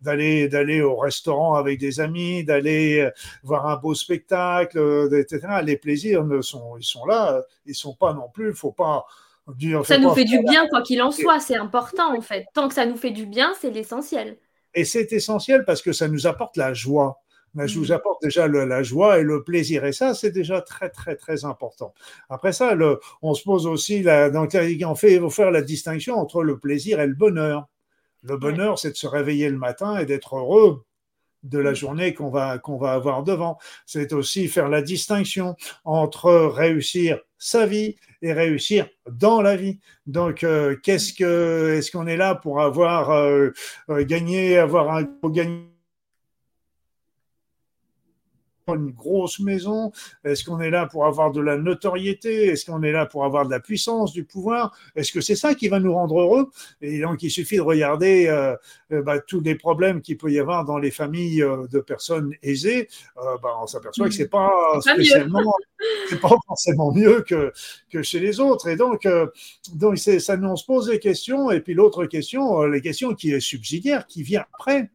d'aller d'aller au restaurant avec des amis, d'aller euh, voir un beau spectacle, euh, etc. Les plaisirs ne sont, ils sont là, ils sont pas non plus. Faut pas dire. Ça nous fait du bien quoi qu'il en soit, c'est important en fait. Tant que ça nous fait du bien, c'est l'essentiel. Et c'est essentiel parce que ça nous apporte la joie je vous mm. apporte déjà la joie et le plaisir. Et ça, c'est déjà très, très, très important. Après ça, le, on se pose aussi, la, dans on fait, il faut faire la distinction entre le plaisir et le bonheur. Le bonheur, c'est de se réveiller le matin et d'être heureux de la mm. journée qu'on va, qu'on va avoir devant. C'est aussi faire la distinction entre réussir sa vie et réussir dans la vie. Donc, euh, qu'est-ce que, est-ce qu'on est là pour avoir euh, euh, gagné, avoir un gagné une grosse maison Est-ce qu'on est là pour avoir de la notoriété? Est-ce qu'on est là pour avoir de la puissance, du pouvoir? Est-ce que c'est ça qui va nous rendre heureux? Et donc, il suffit de regarder euh, euh, bah, tous les problèmes qu'il peut y avoir dans les familles euh, de personnes aisées. Bah, on s'aperçoit que c'est pas spécialement, c'est pas forcément mieux que, que chez les autres. Et donc, donc ça, nous, on se pose des questions. Et puis l'autre question, les questions qui est subsidiaire, qui vient après.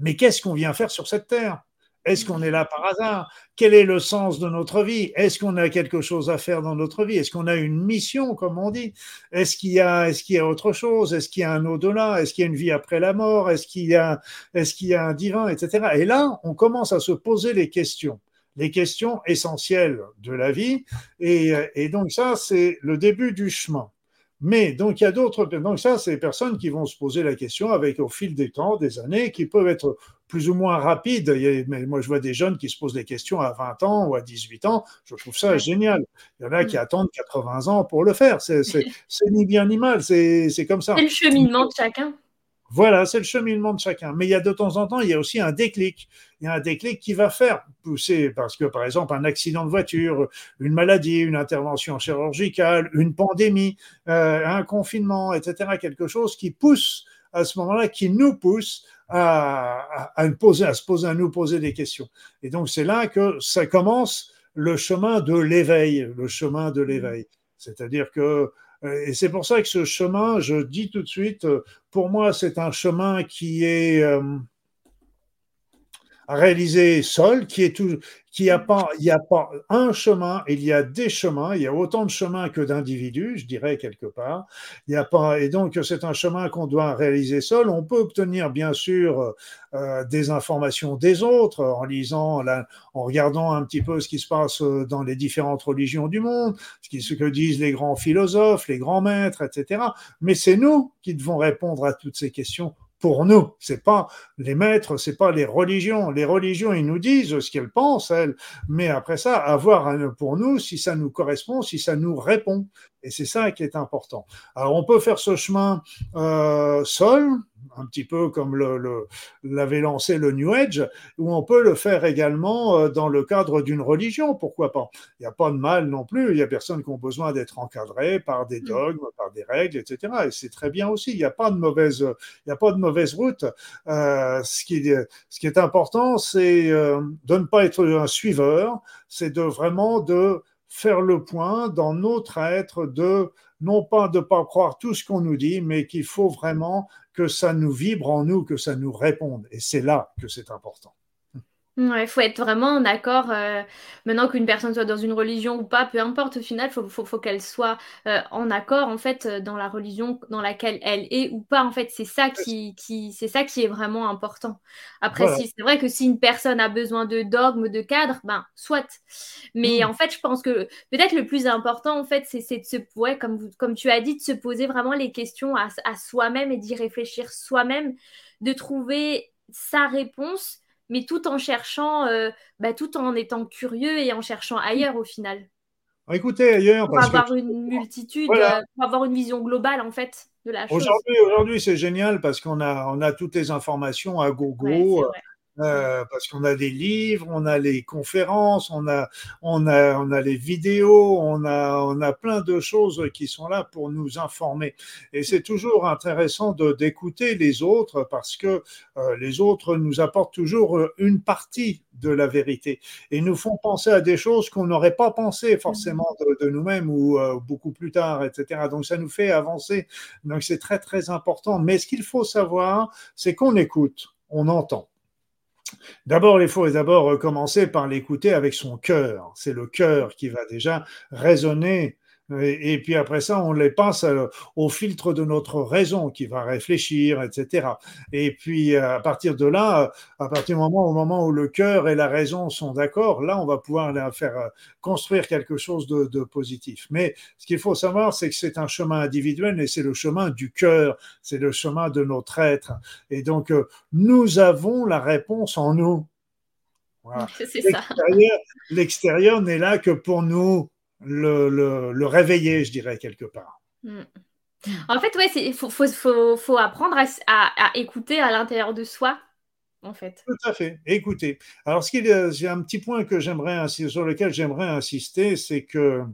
Mais qu'est-ce qu'on vient faire sur cette terre? Est-ce qu'on est là par hasard? Quel est le sens de notre vie? Est-ce qu'on a quelque chose à faire dans notre vie? Est-ce qu'on a une mission, comme on dit? Est-ce qu'il y a, est-ce y a autre chose? Est-ce qu'il y a un au-delà? Est-ce qu'il y a une vie après la mort? Est-ce qu'il y a, est-ce qu'il y a un divin, etc. Et là, on commence à se poser les questions les questions essentielles de la vie. Et, et donc ça, c'est le début du chemin. Mais donc il y a d'autres. Donc ça, c'est des personnes qui vont se poser la question avec au fil des temps, des années, qui peuvent être plus ou moins rapides. Mais moi, je vois des jeunes qui se posent des questions à 20 ans ou à 18 ans. Je trouve ça génial. Il y en a qui attendent 80 ans pour le faire. C'est ni bien ni mal. C'est comme ça. C'est le cheminement de chacun. Voilà, c'est le cheminement de chacun. Mais il y a de temps en temps, il y a aussi un déclic. Il y a un déclic qui va faire pousser, parce que par exemple, un accident de voiture, une maladie, une intervention chirurgicale, une pandémie, euh, un confinement, etc., quelque chose qui pousse à ce moment-là, qui nous pousse à, se poser, à nous poser des questions. Et donc, c'est là que ça commence le chemin de l'éveil, le chemin de l'éveil. C'est-à-dire que euh, et c'est pour ça que ce chemin, je dis tout de suite, euh, pour moi, c'est un chemin qui est réalisé seul, qui est tout, qui a pas, il n'y a pas un chemin, il y a des chemins, il y a autant de chemins que d'individus, je dirais quelque part. Il y a pas, et donc c'est un chemin qu'on doit réaliser seul. On peut obtenir bien sûr euh, des informations des autres en lisant, en regardant un petit peu ce qui se passe dans les différentes religions du monde, ce, qui, ce que disent les grands philosophes, les grands maîtres, etc. Mais c'est nous qui devons répondre à toutes ces questions pour nous. C'est pas les maîtres, c'est pas les religions. Les religions, ils nous disent ce qu'elles pensent, elles. Mais après ça, avoir pour nous si ça nous correspond, si ça nous répond. Et c'est ça qui est important. Alors, on peut faire ce chemin euh, seul, un petit peu comme l'avait le, lancé le New Age, ou on peut le faire également euh, dans le cadre d'une religion, pourquoi pas. Il n'y a pas de mal non plus, il y a personnes qui ont besoin d'être encadrées par des mm. dogmes, par des règles, etc. Et c'est très bien aussi, il n'y a pas de mauvaise, il n'y a pas de mauvaise route. Euh, ce, qui, ce qui est important, c'est euh, de ne pas être un suiveur, c'est de vraiment de faire le point dans notre être, de non pas de pas croire tout ce qu'on nous dit, mais qu'il faut vraiment que ça nous vibre en nous, que ça nous réponde. Et c'est là que c'est important. Il faut être vraiment en accord. Euh, maintenant qu'une personne soit dans une religion ou pas, peu importe au final, il faut, qu'elle soit euh, en accord en fait euh, dans la religion dans laquelle elle est ou pas. En fait, c'est ça qui, qui c'est ça qui est vraiment important. Après, si, c'est vrai que si une personne a besoin de dogmes, de cadres, ben soit. Mais mmh. en fait, je pense que peut-être le plus important en fait, c'est, de se, ouais, comme comme tu as dit, de se poser vraiment les questions à, à soi-même et d'y réfléchir soi-même, de trouver sa réponse mais tout en cherchant, euh, bah, tout en étant curieux et en cherchant ailleurs au final. Écoutez ailleurs. Pour avoir une multitude, euh, pour avoir une vision globale en fait de la chose. Aujourd'hui, c'est génial parce qu'on a, on a toutes les informations à gogo. Euh, parce qu'on a des livres, on a les conférences, on a, on a, on a les vidéos, on a, on a plein de choses qui sont là pour nous informer. Et c'est toujours intéressant d'écouter les autres parce que euh, les autres nous apportent toujours une partie de la vérité et nous font penser à des choses qu'on n'aurait pas pensé forcément de, nous-mêmes ou euh, beaucoup plus tard, etc. Donc ça nous fait avancer. Donc c'est très très important. Mais ce qu'il faut savoir, c'est qu'on écoute, on entend. D'abord, il faut d'abord commencer par l'écouter avec son cœur. C'est le cœur qui va déjà résonner et, puis après ça, on les passe euh, au filtre de notre raison qui va réfléchir, etc. Et puis euh, à partir de là, euh, à partir du moment, au moment où le cœur et la raison sont d'accord, là, on va pouvoir faire construire quelque chose de, de positif. Mais ce qu'il faut savoir, c'est que c'est un chemin individuel et c'est le chemin du cœur, c'est le chemin de notre être. Et donc, nous avons la réponse en nous. Voilà. L'extérieur n'est là que pour nous le, le, réveiller, je dirais, quelque part. Mm. En fait, ouais, il faut, faut, faut, faut, apprendre à, à, écouter à l'intérieur de soi, en fait. Tout à fait, écouter. Alors, ce qu'il a un petit point que j'aimerais sur lequel j'aimerais insister, c'est que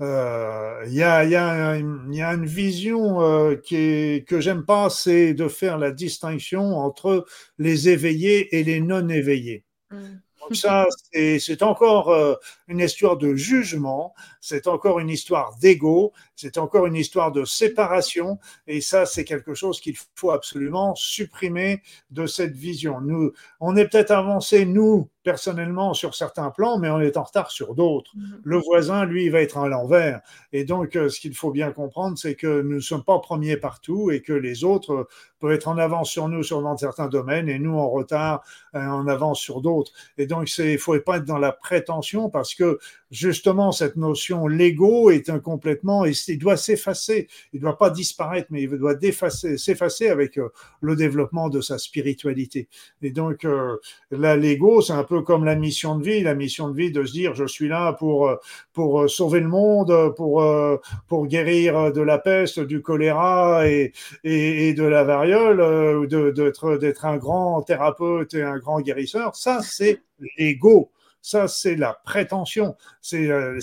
euh, il y, y, a, une vision euh, qui est, que j'aime pas, c'est de faire la distinction entre les éveillés et les non éveillés. Mm. Ça, c'est encore euh, une histoire de jugement, c'est encore une histoire d'ego, c'est encore une histoire de séparation, et ça, c'est quelque chose qu'il faut absolument supprimer de cette vision. Nous, on est peut-être avancé, nous, personnellement, sur certains plans, mais on est en retard sur d'autres. Mhm. Le voisin, lui, va être à l'envers. Et donc, euh, ce qu'il faut bien comprendre, c'est que nous ne sommes pas premiers partout et que les autres peuvent être en avance sur nous sur dans certains domaines et nous en retard euh, en avance sur d'autres. Et donc, il ne faut pas être dans la prétention parce que justement, cette notion l'ego est complètement il doit s'effacer. Il ne doit pas disparaître, mais il doit s'effacer avec euh, le développement de sa spiritualité. Et donc, euh, là, l'ego, c'est un peu comme la mission de vie. La mission de vie de se dire, je suis là pour, euh, sauver le monde, pour, guérir de la peste, du choléra et, de la variole, d'être un grand thérapeute et un grand guérisseur. Ça, c'est l'ego. Ça, c'est la prétention. C'est euh,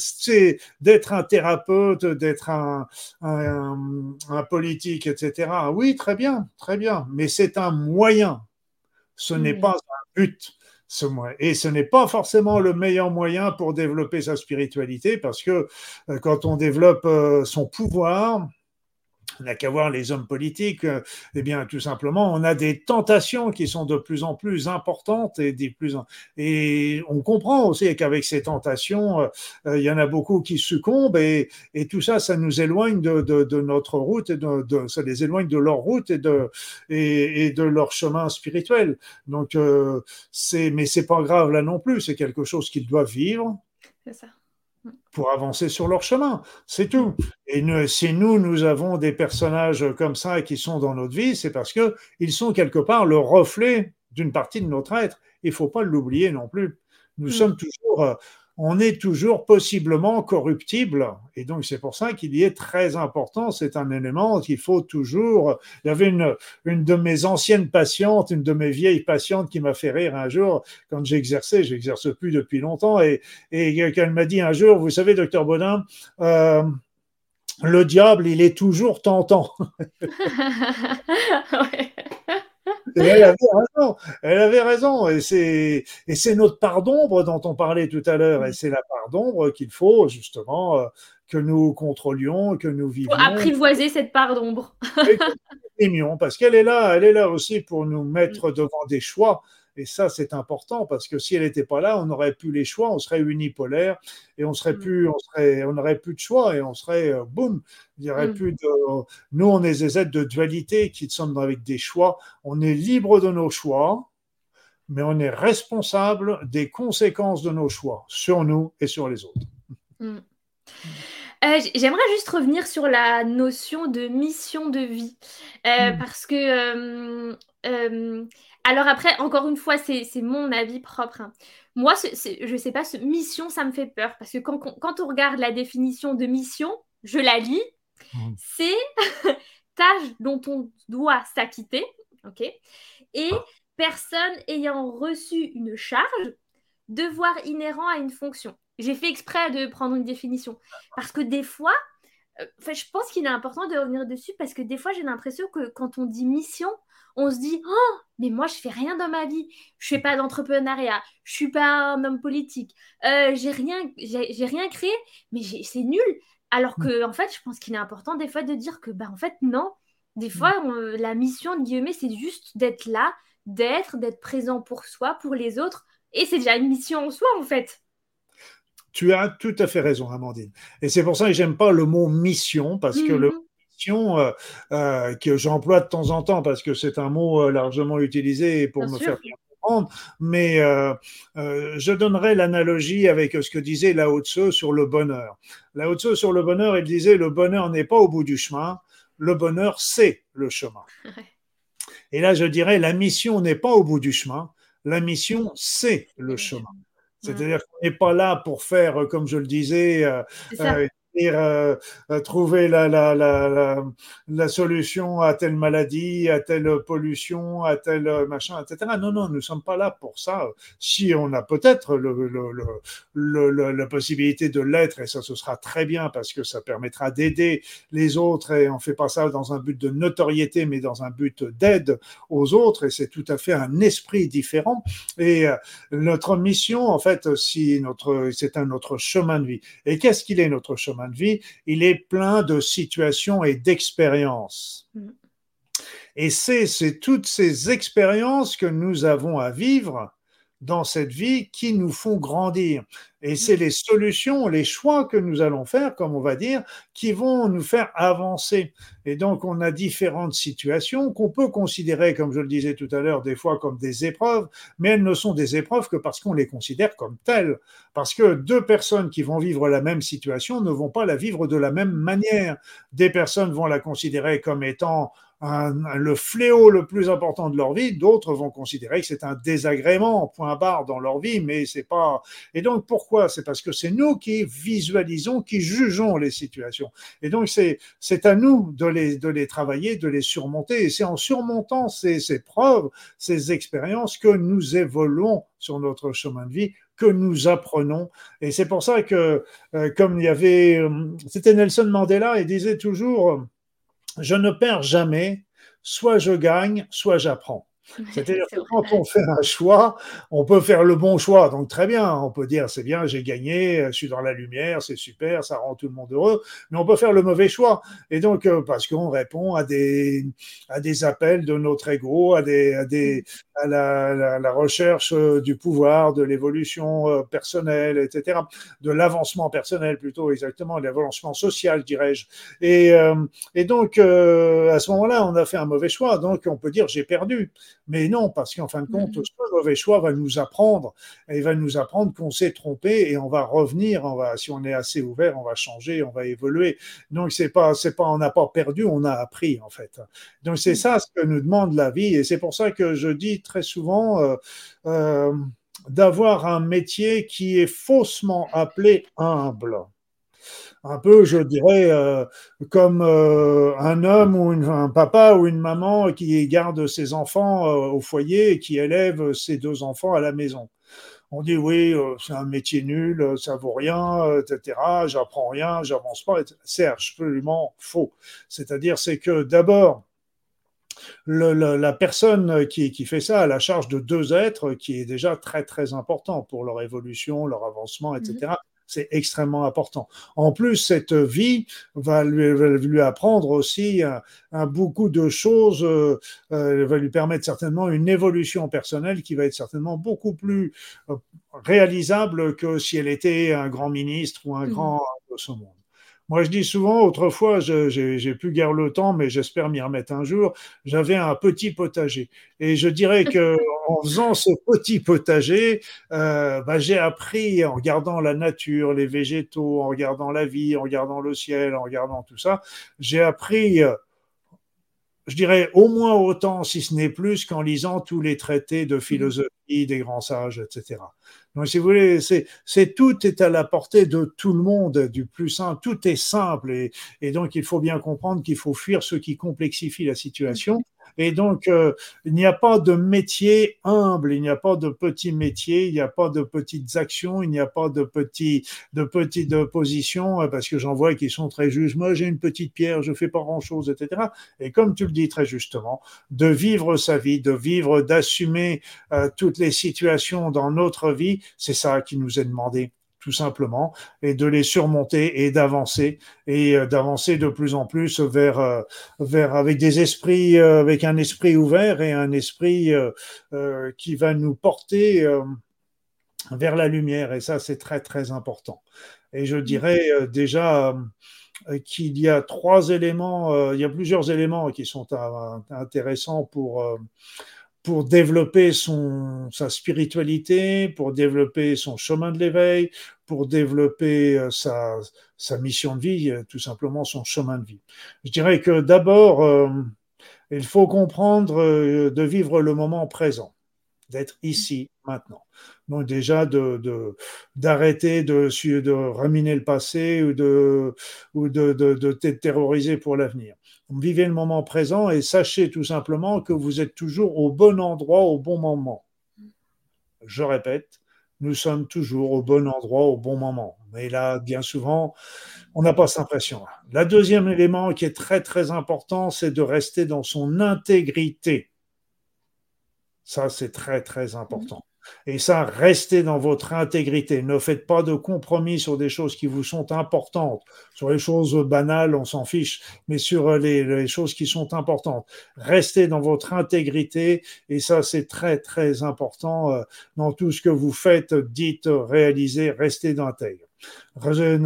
d'être un thérapeute, d'être un, un, politique, etc. Oui, très bien, très bien. Mais c'est un moyen. Ce n'est pas un but. Et ce n'est pas forcément le meilleur moyen pour développer sa spiritualité parce que euh, quand on développe euh, son pouvoir, on n'a qu'à voir les hommes politiques, eh bien, tout simplement, on a des tentations qui sont de plus en plus importantes et des plus et on comprend aussi qu'avec ces tentations, euh, il y en a beaucoup qui succombent et, tout ça, ça nous éloigne de, notre route et de, ça les éloigne de leur route et de et de leur chemin spirituel. Donc, euh, c'est mais c'est pas grave là non plus, c'est quelque chose qu'ils doivent vivre. C'est ça pour avancer sur leur chemin. C'est tout. Et si nous, nous avons des personnages comme ça qui sont dans notre vie, c'est parce qu'ils sont quelque part le reflet d'une partie de notre être. Il ne faut pas l'oublier non plus. Nous mm. sommes toujours euh, on est toujours possiblement corruptible. Et donc, c'est pour ça qu'il y est très important. C'est un élément qu'il faut toujours. Il y avait une, une de mes anciennes patientes, une de mes vieilles patientes qui m'a fait rire un jour quand j'exerçais. J'exerce plus depuis longtemps. Et, et qu'elle m'a dit un jour, vous savez, docteur Bonin, euh, le diable, il est toujours tentant. elle avait raison. Elle avait raison. Et c'est, et c'est notre part d'ombre dont on parlait tout à l'heure. Et c'est la part d'ombre qu'il faut justement euh, que nous contrôlions, que nous vivions. Pour apprivoiser cette part d'ombre. parce qu'elle est là, elle est là aussi pour nous mettre devant des choix et ça, c'est important parce que si elle n'était pas là, on n'aurait plus les choix, on serait unipolaire et on serait mm. plus, on serait, on n'aurait plus de choix et on serait euh, boum. Il y aurait mm. plus de. Nous, on est des êtres de dualité qui sommes avec des choix. On est libre de nos choix, mais on est responsable des conséquences de nos choix sur nous et sur les autres. Mm. Euh, j'aimerais juste revenir sur la notion de mission de vie, euh, parce que alors après, encore une fois, c'est mon avis propre. Hein. Moi, je ne sais pas, ce, mission, ça me fait peur. Parce que quand, on regarde la définition de mission, je la lis, mmh. c'est tâche dont on doit s'acquitter, ok Et ah. personne ayant reçu une charge, devoir inhérent à une fonction. J'ai fait exprès de prendre une définition. Parce que des fois, euh, je pense qu'il est important de revenir dessus parce que des fois, j'ai l'impression que quand on dit mission, on se dit oh mais moi je fais rien dans ma vie. Je fais pas d'entrepreneuriat. Je suis pas un homme politique. Euh, j'ai rien j'ai rien créé mais c'est nul. Alors que en fait je pense qu'il est important des fois de dire que bah en fait non. Des fois la mission de guillemets c'est juste d'être là d'être d'être présent pour soi pour les autres. Et c'est déjà une mission en soi en fait. Tu as tout à fait raison, Amandine. Et c'est pour ça que j'aime pas le mot mission, parce que le Euh, euh, que j'emploie de temps en temps parce que c'est un mot euh, largement utilisé pour me faire bien comprendre. Mais je donnerai l'analogie avec ce que disait Lao Tzu sur le bonheur. Lao Tzu sur le bonheur, il disait le bonheur n'est pas au bout du chemin, le bonheur c'est le chemin. Et là, je dirais la mission n'est pas au bout du chemin, la mission c'est le chemin. C'est-à-dire qu'on n'est pas là pour faire, comme je le disais, euh, euh, trouver la, solution à telle maladie, à telle pollution, à tel machin, etc. Non, non, nous ne sommes pas là pour ça. Si on a peut-être la possibilité de l'être, et ça ce sera très bien parce que ça permettra d'aider les autres et on ne fait pas ça dans un but de notoriété, mais dans un but d'aide aux autres et c'est tout à fait un esprit différent. Et euh, notre mission, en fait, si c'est un notre chemin de vie. Et qu'est-ce qu'il est notre chemin de vie, il est plein de situations et d'expériences. Mm. Et c'est toutes ces expériences que nous avons à vivre dans cette vie qui nous font grandir. Et c'est les solutions, les choix que nous allons faire, comme on va dire, qui vont nous faire avancer. Et donc, on a différentes situations qu'on peut considérer, comme je le disais tout à l'heure, des fois comme des épreuves, mais elles ne sont des épreuves que parce qu'on les considère comme telles. Parce que deux personnes qui vont vivre la même situation ne vont pas la vivre de la même manière. Des personnes vont la considérer comme étant le fléau le plus important de leur vie, d'autres vont considérer que c'est un désagrément, point barre dans leur vie, mais c'est pas. Et donc pourquoi? C'est parce que c'est nous qui visualisons, qui jugeons les situations. Et donc c'est c'est à nous de les de les travailler, de les surmonter. Et c'est en surmontant ces, ces preuves, ces expériences que nous évoluons sur notre chemin de vie que nous apprenons. Et c'est pour ça que, euh, comme il y avait, euh, c'était Nelson Mandela, il disait toujours, je ne perds jamais, soit je gagne, soit j'apprends. C'est-à-dire que quand on fait un choix, on peut faire le bon choix. Donc très bien, on peut dire c'est bien, j'ai gagné, je suis dans la lumière, c'est super, ça rend tout le monde heureux. Mais on peut faire le mauvais choix. Et donc euh, parce qu'on répond à des à des appels de notre ego, à des à des à la, la, recherche euh, du pouvoir, de l'évolution euh, personnelle, etc., de l'avancement personnel plutôt exactement, l'avancement social, dirais-je. Et et donc à ce moment-là, on a fait un mauvais choix. Donc on peut dire j'ai perdu. Mais non, parce qu'en fin de compte, mhm. ce mauvais choix va nous apprendre, et va nous apprendre qu'on s'est trompé et on va revenir. On va, si on est assez ouvert, on va changer, on va évoluer. Donc c'est pas, c'est pas, on n'a pas perdu, on a appris en fait. Donc c'est mhm. ça ce que nous demande la vie, et c'est pour ça que je dis très souvent. Euh, euh, d'avoir un métier qui est faussement appelé humble un peu, je dirais, euh, comme euh, un homme ou un papa ou une maman qui garde ses enfants euh, au foyer et qui élève ses deux enfants à la maison. On dit oui, c'est un métier nul, ça vaut rien, etc. J'apprends rien, j'avance pas. C'est absolument faux. C'est-à-dire, c'est que d'abord, la personne qui, qui, fait ça a la charge de deux êtres qui est déjà très très important pour leur évolution, leur avancement, etc. C'est extrêmement important. En plus, cette vie va lui, lui apprendre aussi un, beaucoup de choses, euh, euh, va lui permettre certainement une évolution personnelle qui va être certainement beaucoup plus euh, réalisable que si elle était un grand ministre ou un mmh. grand de ce monde. Moi, je dis souvent, autrefois, j'ai plus guère le temps, mais j'espère m'y remettre un jour, j'avais un petit potager. Et je dirais que en faisant ce petit potager, euh, bah, j'ai appris en regardant la nature, les végétaux, en regardant la vie, en regardant le ciel, en regardant tout ça, j'ai appris je dirais au moins autant, si ce n'est plus, qu'en lisant tous les traités de philosophie des grands sages, etc. Si vous voulez, c'est tout est à la portée de tout le monde, du plus simple. Tout est simple, et, et donc il faut bien comprendre qu'il faut fuir ce qui complexifie la situation et donc, euh, il n'y a pas de métier humble, il n'y a pas de petits métiers, il n'y a pas de petites actions, il n'y a pas de petits, de petites positions, euh, parce que j'en vois qui sont très justes. Moi, j'ai une petite pierre, je fais pas grand chose, etc. Et comme tu le dis très justement, de vivre sa vie, de vivre, d'assumer euh, toutes les situations dans notre vie, c'est ça qui nous est demandé tout simplement, et de les surmonter et d'avancer et euh, d'avancer de plus en plus vers euh, vers avec des esprits euh, avec un esprit ouvert et un esprit qui va nous porter vers la lumière et ça c'est très très important. Et je dirais déjà qu'il y a trois éléments, il y a plusieurs éléments qui sont intéressants pour pour développer son, sa spiritualité, pour développer son chemin de l'éveil, pour développer euh, sa, sa, mission de vie, euh, tout simplement son chemin de vie. Je dirais que d'abord, euh, il faut comprendre de vivre le moment présent, d'être ici, maintenant. Donc déjà de d'arrêter de, de, le passé ou de ou de, de, de terroriser pour l'avenir vivez le moment présent et sachez tout simplement que vous êtes toujours au bon endroit au bon moment. Je répète, nous sommes toujours au bon endroit au bon moment. Mais là, bien souvent, on n'a pas cette impression. Le deuxième élément qui est très très important, c'est de rester dans son intégrité. Ça, c'est très très important. Et ça, restez dans votre intégrité. Ne faites pas de compromis sur des choses qui vous sont importantes. Sur les choses banales, on s'en fiche, mais sur les, les, choses qui sont importantes. Restez dans votre intégrité. Et ça, c'est très, très important euh, dans tout ce que vous faites, dites, réalisez, restez d'intègre.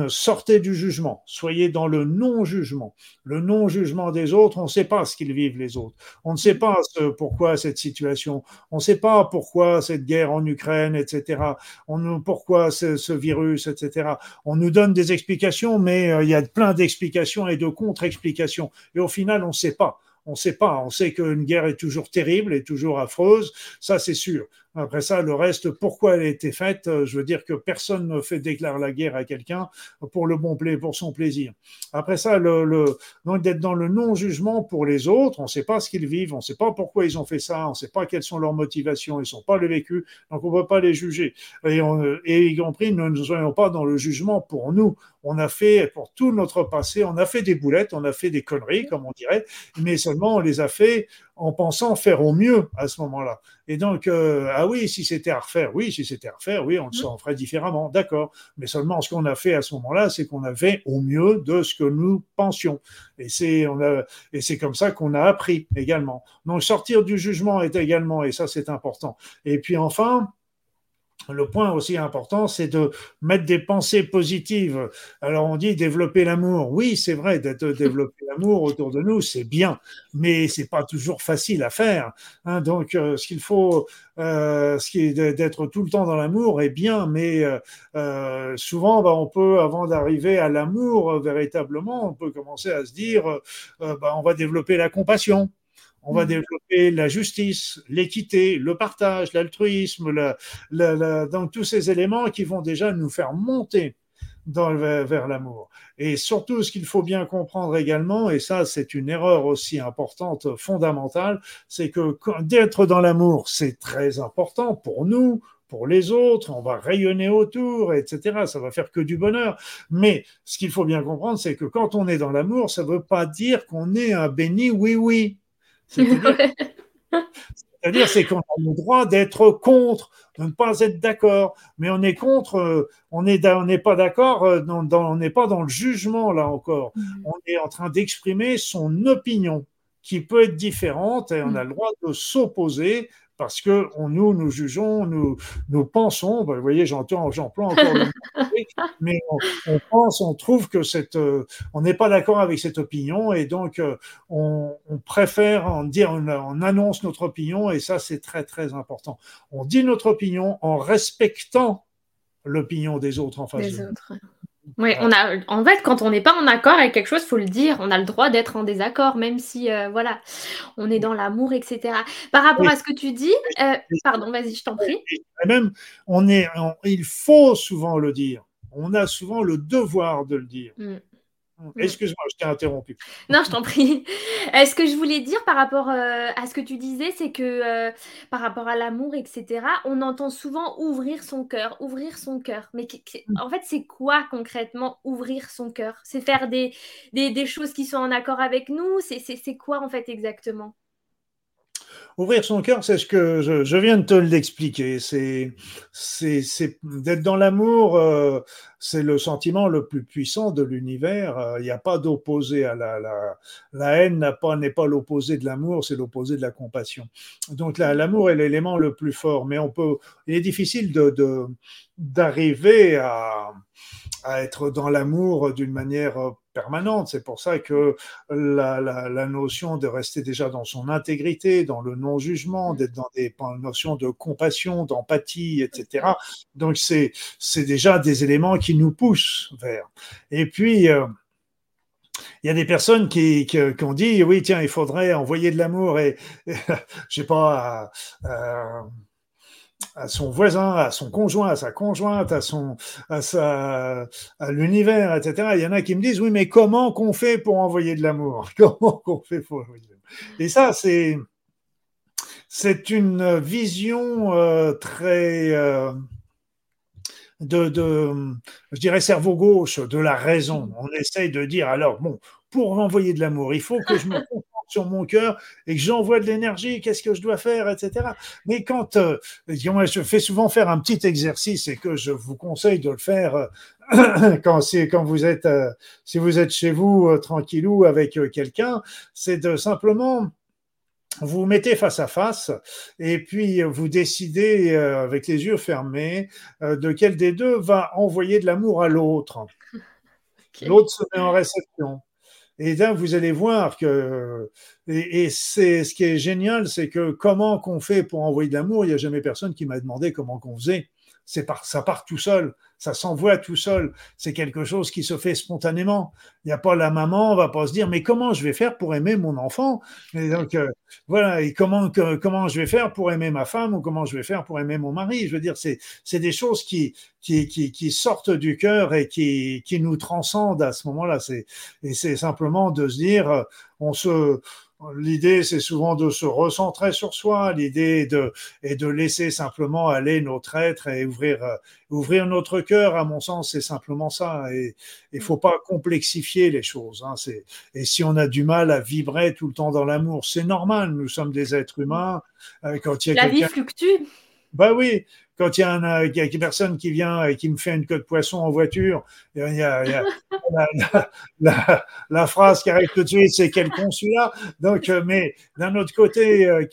Sortez du jugement, soyez dans le non-jugement. Le non-jugement des autres, on ne sait pas ce qu'ils vivent les autres. On ne sait pas pourquoi cette situation, on ne sait pas pourquoi cette guerre en Ukraine, etc. On, pourquoi ce, ce virus, etc. On nous donne des explications, mais euh, il y a plein d'explications et de contre-explications. Et au final, on ne sait pas. On ne sait pas. On sait qu'une guerre est toujours terrible et toujours affreuse, ça c'est sûr. Après ça, le reste, pourquoi elle a été faite, euh, je veux dire que personne ne fait déclarer la guerre à quelqu'un pour le bon plaisir, pour son plaisir. Après ça, le, le donc d'être dans le non-jugement pour les autres, on ne sait pas ce qu'ils vivent, on ne sait pas pourquoi ils ont fait ça, on ne sait pas quelles sont leurs motivations, ils ne sont pas le vécu, donc on ne peut pas les juger. Et, on, et y compris, ne nous soyons pas dans le jugement pour nous. On a fait, pour tout notre passé, on a fait des boulettes, on a fait des conneries, comme on dirait, mais seulement on les a fait en pensant faire au mieux à ce moment-là. Et donc, euh, ah oui, si c'était à refaire, oui, si c'était à refaire, oui, on le ferait différemment, d'accord. Mais seulement ce qu'on a fait à ce moment-là, c'est qu'on avait au mieux de ce que nous pensions. Et c'est, on a, et c'est comme ça qu'on a appris également. Donc, sortir du jugement est également, et ça c'est important. Et puis enfin, le point aussi important, c'est de mettre des pensées positives. Alors on dit développer l'amour. Oui, c'est vrai, d'être développer l'amour autour de nous, c'est bien, mais c'est pas toujours facile à faire. Hein. donc euh, ce qu'il faut, euh, ce qui est d'être tout le temps dans l'amour est bien, mais euh, souvent, bah, on peut, avant d'arriver à l'amour véritablement, on peut commencer à se dire, bah, on va développer la compassion. On va mm. développer la justice, l'équité, le partage, l'altruisme, donc tous ces éléments qui vont déjà nous faire monter dans, vers, l'amour. Et surtout, ce qu'il faut bien comprendre également, et ça c'est une erreur aussi importante, fondamentale, c'est que d'être dans l'amour, c'est très important pour nous, pour les autres, on va rayonner autour, etc. Ça va faire que du bonheur. Mais ce qu'il faut bien comprendre, c'est que quand on est dans l'amour, ça ne veut pas dire qu'on est un béni oui-oui. C'est-à-dire, c'est qu'on a le droit d'être contre, de ne pas être d'accord, mais on est contre, euh, on n'est on pas d'accord, euh, on n'est pas dans le jugement là encore. Mm. On est en train d'exprimer son opinion qui peut être différente et on a le droit de s'opposer parce que nous, nous jugeons, nous, nous pensons, ben, vous voyez, j'entends, j'emploie encore le mot, mais on, pense, on trouve que cette, euh, on n'est pas d'accord avec cette opinion et donc euh, on, préfère en dire, on, annonce notre opinion et ça c'est très très important. On dit notre opinion en respectant l'opinion des autres en face de nous. Oui, on a, en fait, quand on n'est pas en accord avec quelque chose, faut le dire. On a le droit d'être en désaccord, même si, euh, voilà, on est dans l'amour, etc. Par rapport à ce que tu dis, euh, pardon, vas-y, je t'en prie. même, on est, il faut souvent le dire. On a souvent le devoir de le dire. Mm. Excuse-moi, je t'ai interrompu. Non, je t'en prie. Euh, ce que je voulais dire par rapport euh, à ce que tu disais, c'est que euh, par rapport à l'amour, etc., on entend souvent ouvrir son cœur, ouvrir son cœur. Mais mm. en fait, c'est quoi concrètement ouvrir son cœur? C'est faire des, des, choses qui sont en accord avec nous? C'est quoi en fait exactement? Ouvrir son cœur, c'est ce que je, viens de te l'expliquer. C'est, c'est, d'être dans l'amour, euh, c'est le sentiment le plus puissant de l'univers. Euh, il n'y a pas d'opposé à la, la, la haine n'a pas, n'est pas l'opposé de l'amour, c'est l'opposé de la compassion. Donc l'amour est l'élément le plus fort, mais on peut, il est difficile de, de d'arriver à, à être dans l'amour d'une manière permanente. C'est pour ça que la, la, notion de rester déjà dans son intégrité, dans le non-jugement, d'être dans des notions de compassion, d'empathie, etc. Donc c'est c'est déjà des éléments qui nous poussent vers. Et puis euh, il y a des personnes qui, qui, ont dit oui tiens il faudrait envoyer de l'amour et, je sais pas à son voisin, à son conjoint, à sa conjointe, à son, à sa, à l'univers, etc. Il y en a qui me disent, oui, mais comment qu'on fait pour envoyer de l'amour? Comment qu'on fait pour envoyer de l'amour? Et ça, c'est, c'est une vision euh, très, euh, de, de, je dirais, cerveau gauche, de la raison. On essaye de dire, alors, bon, pour envoyer de l'amour, il faut que je me sur mon cœur et que j'envoie de l'énergie, qu'est-ce que je dois faire, etc. Mais quand euh, je fais souvent faire un petit exercice et que je vous conseille de le faire euh, quand, quand vous êtes, euh, si vous êtes chez vous tranquillou avec quelqu'un, c'est de simplement vous vous mettez face à face et puis vous décidez avec les yeux fermés de quel des deux va envoyer de l'amour à l'autre. L'autre se met en réception. Et là, vous allez voir que, et, c'est ce qui est génial, c'est que comment qu'on fait pour envoyer de l'amour, il n'y a jamais personne qui m'a demandé comment qu'on faisait. C'est par, ça part tout seul ça s'envoie tout seul. C'est quelque chose qui se fait spontanément. Il n'y a pas la maman, on va pas se dire mais comment je vais faire pour aimer mon enfant? Et donc euh, voilà, et comment comment je vais faire pour aimer ma femme ou comment je vais faire pour aimer mon mari? Je veux dire, c'est c'est des choses qui qui, qui, qui sortent du cœur et qui qui nous transcendent à ce moment-là. C'est et c'est simplement de se dire euh, on se L'idée, c'est souvent de se recentrer sur soi. L'idée de, est de laisser simplement aller notre être et ouvrir, euh, ouvrir notre cœur. À mon sens, c'est simplement ça. Et il faut pas complexifier les choses. Hein. Et si on a du mal à vibrer tout le temps dans l'amour, c'est normal. Nous sommes des êtres humains. Euh, quand il y a La vie fluctue. Bah oui, quand il y a, un, une personne qui vient et qui me fait une queue de poisson en voiture, il y a, la, phrase qui arrive tout de suite, c'est quel con celui-là? Donc, euh, mais d'un autre côté, euh,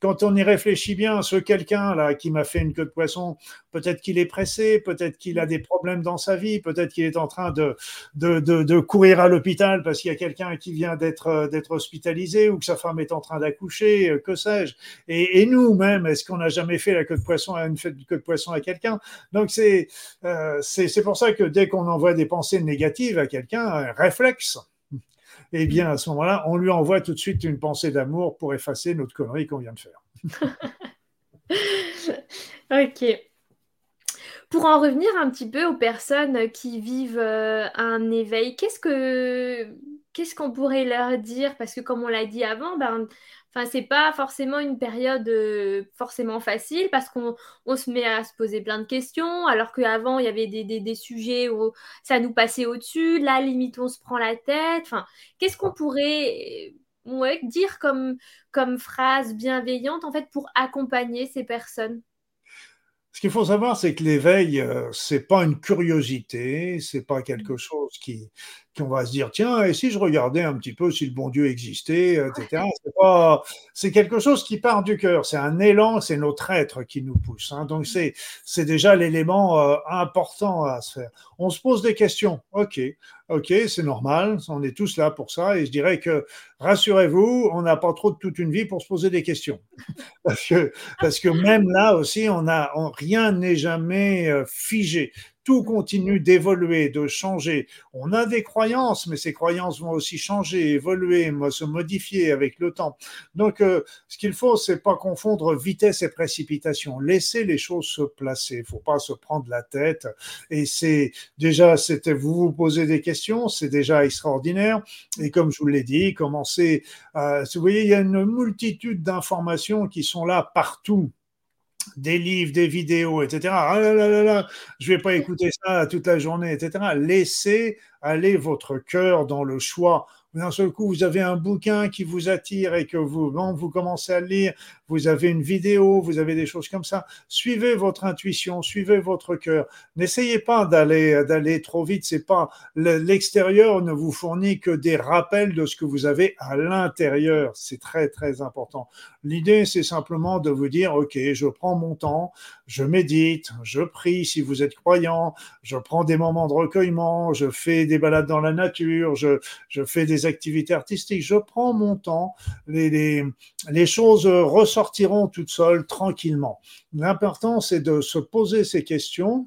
quand on y réfléchit bien, ce quelqu'un-là qui m'a fait une queue de poisson, peut-être qu'il est pressé, peut-être qu'il a des problèmes dans sa vie, peut-être qu'il est en train de, courir à l'hôpital parce qu'il y a quelqu'un qui vient d'être, d'être hospitalisé ou que sa femme est en train d'accoucher, euh, que sais-je. Et, et nous-mêmes, est-ce qu'on n'a jamais fait la queue de poisson à une queue de poisson à quelqu'un? Donc c'est, euh, c'est, c'est pour ça que dès qu'on envoie des pensées négatives à quelqu'un, un réflexe, eh bien, à ce moment-là, on lui envoie tout de suite une pensée d'amour pour effacer notre connerie qu'on vient de faire. ok. Pour en revenir un petit peu aux personnes qui vivent euh, un éveil, qu'est-ce que qu'est-ce qu'on pourrait leur dire? Parce que comme on l'a dit avant, ben, Enfin, c'est pas forcément une période euh, forcément facile parce qu'on se met à se poser plein de questions, alors qu'avant, il y avait des, sujets où ça nous passait au-dessus. Là, limite, on se prend la tête. Enfin, qu'est-ce qu'on pourrait dire comme, comme phrase bienveillante en fait pour accompagner ces personnes? Ce qu'il faut savoir, c'est que l'éveil, euh, c'est pas une curiosité, c'est pas quelque mmh. chose qui, qu'on va se dire tiens et si je regardais un petit peu si le bon Dieu existait, etc. C'est pas, c'est quelque chose qui part du cœur, c'est un élan, c'est notre être qui nous pousse. Hein. Donc c'est c'est déjà l'élément euh, important à se faire. On se pose des questions, ok, ok, c'est normal, on est tous là pour ça et je dirais que rassurez-vous, on n'a pas trop de toute une vie pour se poser des questions parce que parce que même là aussi on a rien n'est jamais euh, figé tout continue d'évoluer, de changer. On a des croyances, mais ces croyances vont aussi changer, évoluer, se modifier avec le temps. Donc, euh, ce qu'il faut, c'est pas confondre vitesse et précipitation. Laisser les choses se placer. Il faut pas se prendre la tête. Et c'est déjà, c'était vous vous posez des questions, c'est déjà extraordinaire. Et comme je vous l'ai dit, commencez. À, vous voyez, il y a une multitude d'informations qui sont là partout des livres, des vidéos, etc. Ah là là là je vais pas écouter ça toute la journée, etc. Laissez aller votre cœur dans le choix d'un seul coup, vous avez un bouquin qui vous attire et que vous, vous commencez à lire, vous avez une vidéo, vous avez des choses comme ça. Suivez votre intuition, suivez votre cœur. N'essayez pas d'aller, d'aller trop vite. C'est pas, l'extérieur ne vous fournit que des rappels de ce que vous avez à l'intérieur. C'est très, très important. L'idée, c'est simplement de vous dire, OK, je prends mon temps, je médite, je prie si vous êtes croyant, je prends des moments de recueillement, je fais des balades dans la nature, je, je fais des activités artistiques. Je prends mon temps, les, les, choses ressortiront toutes seules tranquillement. L'important, c'est de se poser ces questions.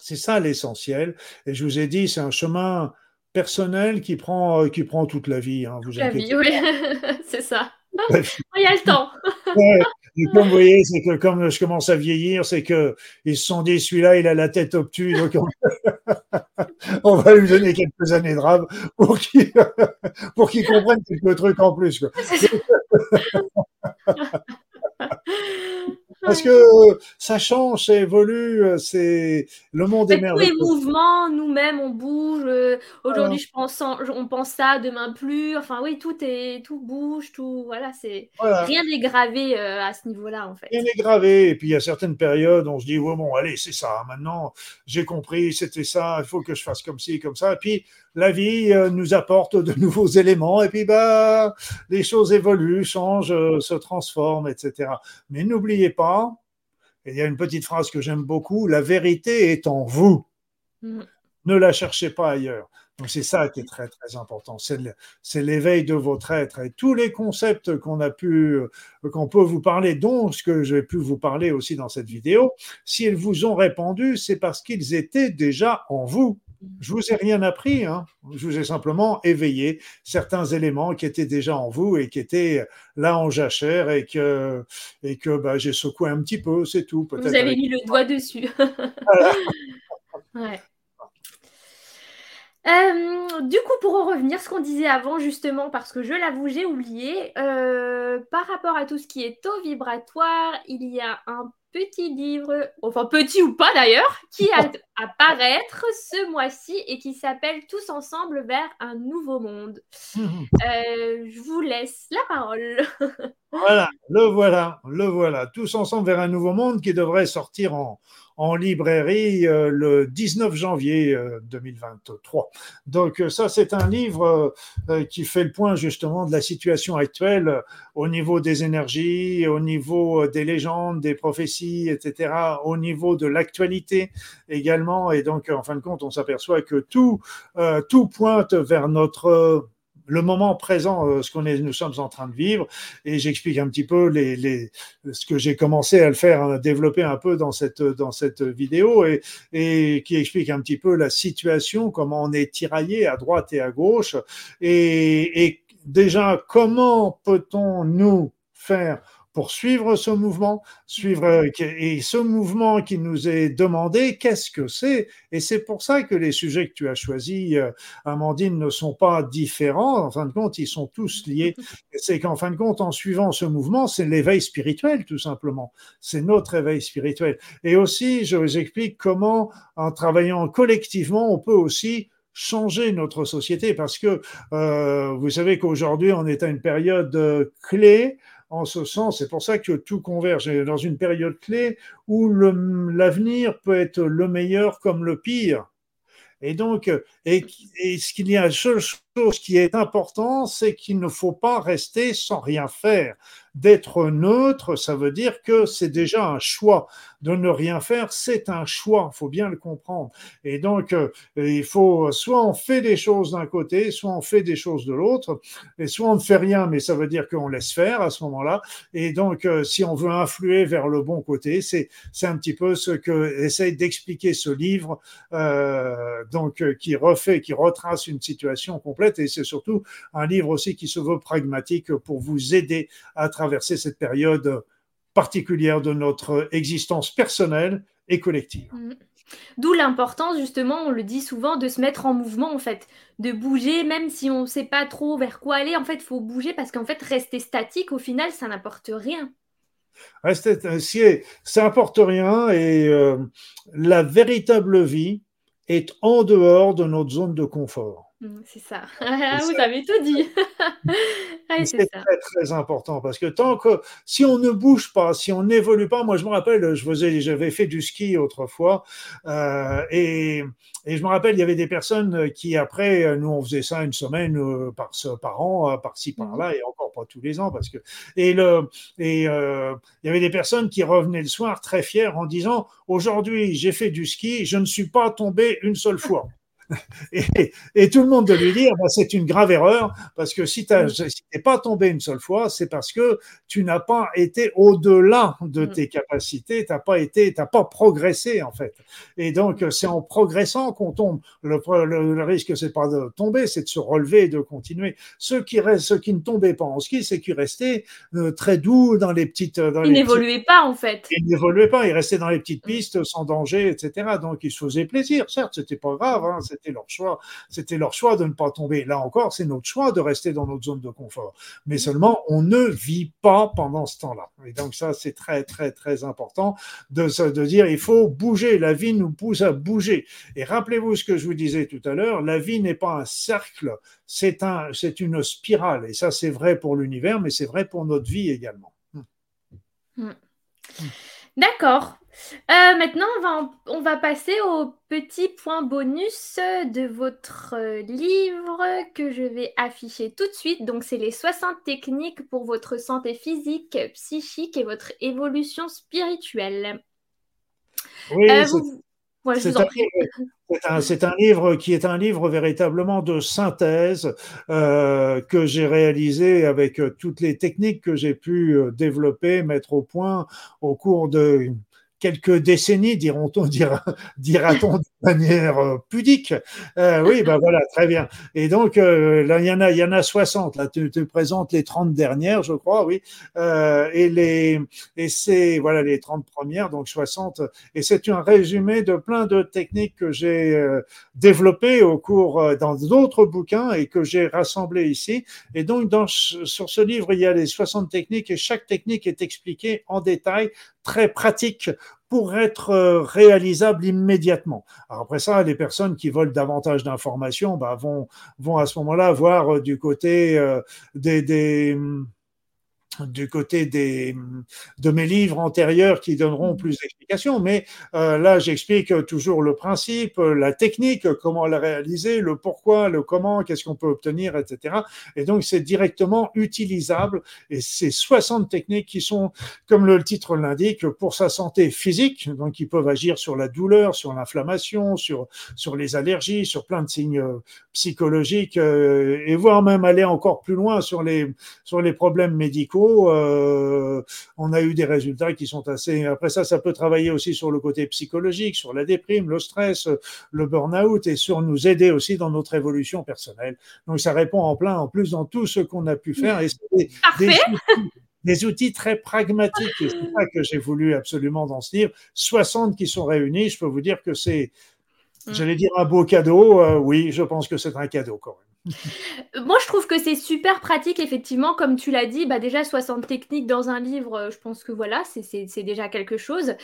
C'est ça l'essentiel. Et je vous ai dit, c'est un chemin personnel qui prend, qui prend toute la vie. Hein, vous la vie, oui, c'est ça. Il y a le temps. comme vous voyez, c'est que comme je commence à vieillir, c'est que ils se sont dit celui-là, il a la tête obtuse, donc on, va lui donner quelques années de rave pour qu'il pour qu'il comprenne quelques trucs en plus. Parce que ça change, ça évolue, c'est le monde est merveilleux. Tous les mouvements, nous-mêmes, on bouge. Aujourd'hui, je pense, on pense ça, demain plus. Enfin, oui, tout est, tout bouge, tout. Voilà, c'est rien n'est gravé à ce niveau-là, en fait. Rien n'est gravé. Et puis il y a certaines périodes, on se dit, oh, bon, allez, c'est ça. Maintenant, j'ai compris, c'était ça. Il faut que je fasse comme ci, comme ça. Et puis la vie nous apporte de nouveaux éléments. Et puis bah, les choses évoluent, changent, se transforment, etc. Mais n'oubliez pas il y a une petite phrase que j'aime beaucoup, la vérité est en vous. Mm. Ne la cherchez pas ailleurs. Donc c'est ça qui est très très important, c'est l'éveil de votre être et tous les concepts qu'on a pu, euh, qu'on peut vous parler, dont ce que j'ai pu vous parler aussi dans cette vidéo, s'ils vous ont répondu, c'est parce qu'ils étaient déjà en vous. Je vous ai rien appris, hein. je vous ai simplement éveillé certains éléments qui étaient déjà en vous et qui étaient là en jachère et que, et que bah, j'ai secoué un petit peu, c'est tout. Vous avez mis le doigt dessus. ouais. Euh, du coup, pour en revenir, ce qu'on disait avant, justement, parce que je l'avoue, j'ai oublié, euh, par rapport à tout ce qui est taux vibratoire, il y a un petit livre, enfin petit ou pas d'ailleurs, qui va apparaître ce mois-ci et qui s'appelle Tous ensemble vers un nouveau monde. Euh, je vous laisse la parole. voilà, le voilà, le voilà. Tous ensemble vers un nouveau monde qui devrait sortir en, en librairie euh, le 19 janvier 2023. Euh, Donc euh, ça, c'est un livre qui fait le point justement de la situation actuelle au niveau des énergies, au niveau des légendes, des prophéties, etc., au niveau de l'actualité également. Et donc, en fin de compte, on s'aperçoit que tout, tout pointe vers notre le moment présent, euh, ce qu'on est, nous sommes en train de vivre, et j'explique un petit peu les, les, ce que j'ai commencé à le faire, à développer un peu dans cette, dans cette vidéo, et, et qui explique un petit peu la situation, comment on est tiraillé à droite et à gauche, et, et déjà, comment peut-on nous faire pour suivre ce mouvement, suivre euh, et ce mouvement qui nous est demandé, qu'est-ce que c'est? Et c'est pour ça que les sujets que tu as choisis, euh, Amandine, ne sont pas différents. En fin de compte, ils sont tous liés. C'est qu'en fin de compte, en suivant ce mouvement, c'est l'éveil spirituel, tout simplement. C'est notre éveil spirituel. Et aussi, je vous explique comment, en travaillant collectivement, on peut aussi changer notre société parce que euh, vous savez qu'aujourd'hui on est à une période clé en ce sens. C'est pour ça que tout converge dans une période clé où l'avenir peut être le meilleur comme le pire. Et donc, et, ce qu'il y a, une seule chose qui est important, c'est qu'il ne faut pas rester sans rien faire. D'être neutre, ça veut dire que c'est déjà un choix. De ne rien faire, c'est un choix. Il faut bien le comprendre. Et donc, euh, il faut soit on fait des choses d'un côté, soit on fait des choses de l'autre, et soit on ne fait rien, mais ça veut dire qu'on laisse faire à ce moment-là. Et donc, euh, si on veut influer vers le bon côté, c'est un petit peu ce que essaye d'expliquer ce livre, euh, donc qui refait, qui retrace une situation complète. Et c'est surtout un livre aussi qui se veut pragmatique pour vous aider à traverser cette période particulière de notre existence personnelle et collective. Mm. D'où l'importance, justement, on le dit souvent, de se mettre en mouvement, en fait, de bouger, même si on ne sait pas trop vers quoi aller. En fait, il faut bouger parce qu'en fait, rester statique, au final, ça n'apporte rien. Rester, ça n'apporte rien et euh, la véritable vie est en dehors de notre zone de confort. Mmh, c'est ça. Vous avez tout dit. c'est très très important parce que tant que si on ne bouge pas, si on n'évolue pas, moi je me rappelle, je faisais, j'avais fait du ski autrefois euh, et, et, je me rappelle, il y avait des personnes qui après, nous on faisait ça une semaine euh, par par an, euh, par-ci par-là mmh. et encore pas tous les ans parce que et le et il y avait des personnes qui revenaient le soir très fiers en disant aujourd'hui j'ai fait du ski, je ne suis pas tombé une seule fois. et, tout le monde de lui dire bah, c'est une grave erreur parce que si tu n'es pas tombé une seule fois, c'est parce que tu n'as pas été au-delà de mm. tes capacités, tu n'as pas été, t'as pas progressé en fait. Et donc c'est en progressant qu'on tombe. Le, le, risque c'est pas de tomber, c'est de se relever et de continuer. Ceux qui restent, ceux qui ne tombaient pas en ski, c'est qu'ils restaient euh, très doux dans les petites. Dans ils n'évoluaient pas en fait. Ils n'évoluaient pas, ils restaient dans les petites mm. pistes sans danger, etc. Donc ils se faisaient plaisir. Certes, c'était pas grave. Hein, c'était leur choix. C'était leur choix de ne pas tomber. Là encore, c'est notre choix de rester dans notre zone de confort. Mais seulement, on ne vit pas pendant ce temps-là. Et donc ça, c'est très, très, très important de, de dire, il faut bouger. La vie nous pousse à bouger. Et rappelez-vous ce que je vous disais tout à l'heure, la vie n'est pas un cercle, c'est un, c'est une spirale. Et ça, c'est vrai pour l'univers, mais c'est vrai pour notre vie également. Hmm. D'accord. Euh, maintenant, on va, on va, passer au petit point bonus de votre livre que je vais afficher tout de suite. Donc, c'est les 60 techniques pour votre santé physique, psychique et votre évolution spirituelle. Oui, euh, c'est un, livre qui est un livre véritablement de synthèse euh, que j'ai réalisé avec toutes les techniques que j'ai pu développer, mettre au point au cours de quelques décennies, diront-on, dira-t-on de manière euh, pudique. Euh, oui, ben voilà, très bien. Et donc, euh, là, il y en a, y en a 60. Là, tu, tu présentes les 30 dernières, je crois, oui. et les, et c'est, voilà, les 30 premières, donc 60. Et c'est un résumé de plein de techniques que j'ai développées au cours, dans d'autres bouquins et que j'ai rassemblées ici. Et donc, dans, sur ce livre, il y a les 60 techniques et chaque technique est expliquée en détail très pratique pour être euh, réalisable immédiatement. Après ça, les personnes qui veulent davantage d'informations bah, vont, vont à ce moment-là voir euh, du côté euh, des, des du côté des, de mes livres antérieurs qui donneront mmh. plus d'explications, mais euh, là j'explique toujours le principe, la technique, comment la réaliser, le pourquoi, le comment, qu'est-ce qu'on peut obtenir, etc. Et donc c'est directement utilisable et c'est 60 techniques qui sont, comme le titre l'indique, pour sa santé physique, donc qui peuvent agir sur la douleur, sur l'inflammation, sur, sur les allergies, sur plein de signes euh, psychologiques euh, et voire même aller encore plus loin sur les, sur les problèmes médicaux euh, on a eu des résultats qui sont assez. Après ça, ça peut travailler aussi sur le côté psychologique, sur la déprime, le stress, le burn-out et sur nous aider aussi dans notre évolution personnelle. Donc ça répond en plein, en plus dans tout ce qu'on a pu faire. Et des, outils, très pragmatiques. Et c'est ça que j'ai voulu absolument dans ce livre. 60 qui sont réunis. Je peux vous dire que c'est, mm. j'allais dire un beau cadeau. Euh, oui, je pense que c'est un cadeau quand même. Moi, je trouve que c'est super pratique, effectivement, comme tu l'as dit, bah déjà 60 techniques dans un livre, euh, je pense que voilà, c'est déjà quelque chose.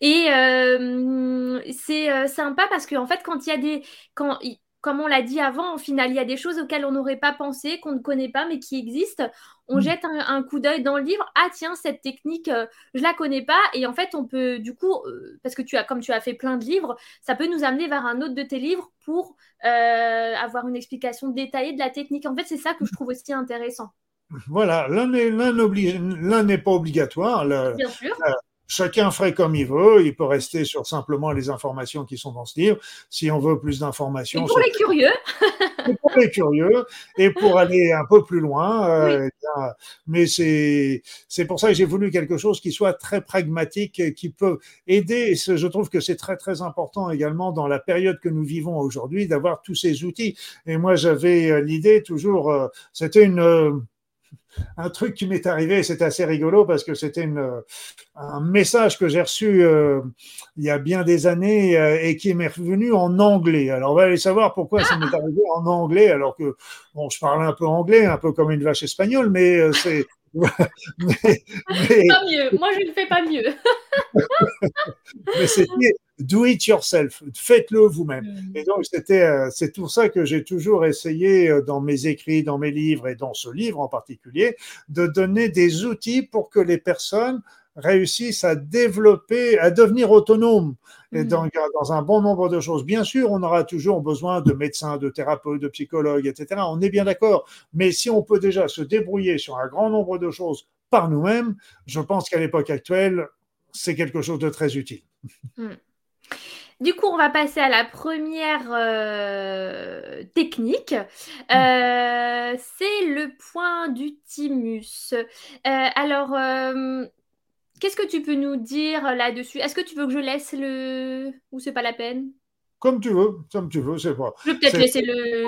Et euh, c'est euh, sympa parce qu'en en fait, quand il y a des... Quand, comme on l'a dit avant, au final, il y a des choses auxquelles on n'aurait pas pensé, qu'on ne connaît pas, mais qui existent. On mm. jette un, coup d'œil dans le livre. Ah tiens, cette technique, euh, je la connais pas. Et en fait, on peut, du coup, euh, parce que tu as, comme tu as fait plein de livres, ça peut nous amener vers un autre de tes livres pour euh, avoir une explication détaillée de la technique. En fait, c'est ça que je trouve aussi intéressant. Voilà, l'un n'est pas obligatoire. Bien sûr. Chacun ferait comme il veut. Il peut rester sur simplement les informations qui sont dans ce livre. Si on veut plus d'informations. pour les curieux. pour les curieux et pour aller un peu plus loin. Euh, mais c'est c'est pour ça que j'ai voulu quelque chose qui soit très pragmatique, qui peut aider. Et je trouve que c'est très très important également dans la période que nous vivons aujourd'hui d'avoir tous ces outils. Et moi j'avais euh, l'idée toujours. Euh, c'était une un truc qui m'est arrivé, c'est assez rigolo parce que c'était un message que j'ai reçu euh, il y a bien des années euh, et qui m'est revenu en anglais. Alors on va aller savoir pourquoi ça m'est arrivé en anglais alors que bon, je parle un peu anglais, un peu comme une vache espagnole, mais euh, c'est mais, Pas mieux. Moi, je ne fais pas mieux. mais do it yourself, faites-le vous-même. Mm. Et donc c'était, euh, c'est tout ça que j'ai toujours essayé euh, dans mes écrits, dans mes livres et dans ce livre en particulier, de donner des outils pour que les personnes réussissent à développer, à devenir autonomes et mm. dans, dans, un bon nombre de choses. Bien sûr, on aura toujours besoin de médecins, de thérapeutes, de psychologues, etc. On est bien d'accord. Mais si on peut déjà se débrouiller sur un grand nombre de choses par nous-mêmes, je pense qu'à l'époque actuelle, c'est quelque chose de très utile. Mm. Du coup, on va passer à la première euh, technique. Euh, c'est le point du thymus. Euh, alors, qu'est-ce que tu peux nous dire là-dessus? Est-ce que tu veux que je laisse le... ou c'est pas la peine? Comme tu veux, comme tu veux, c'est pas. Je vais peut-être laisser le.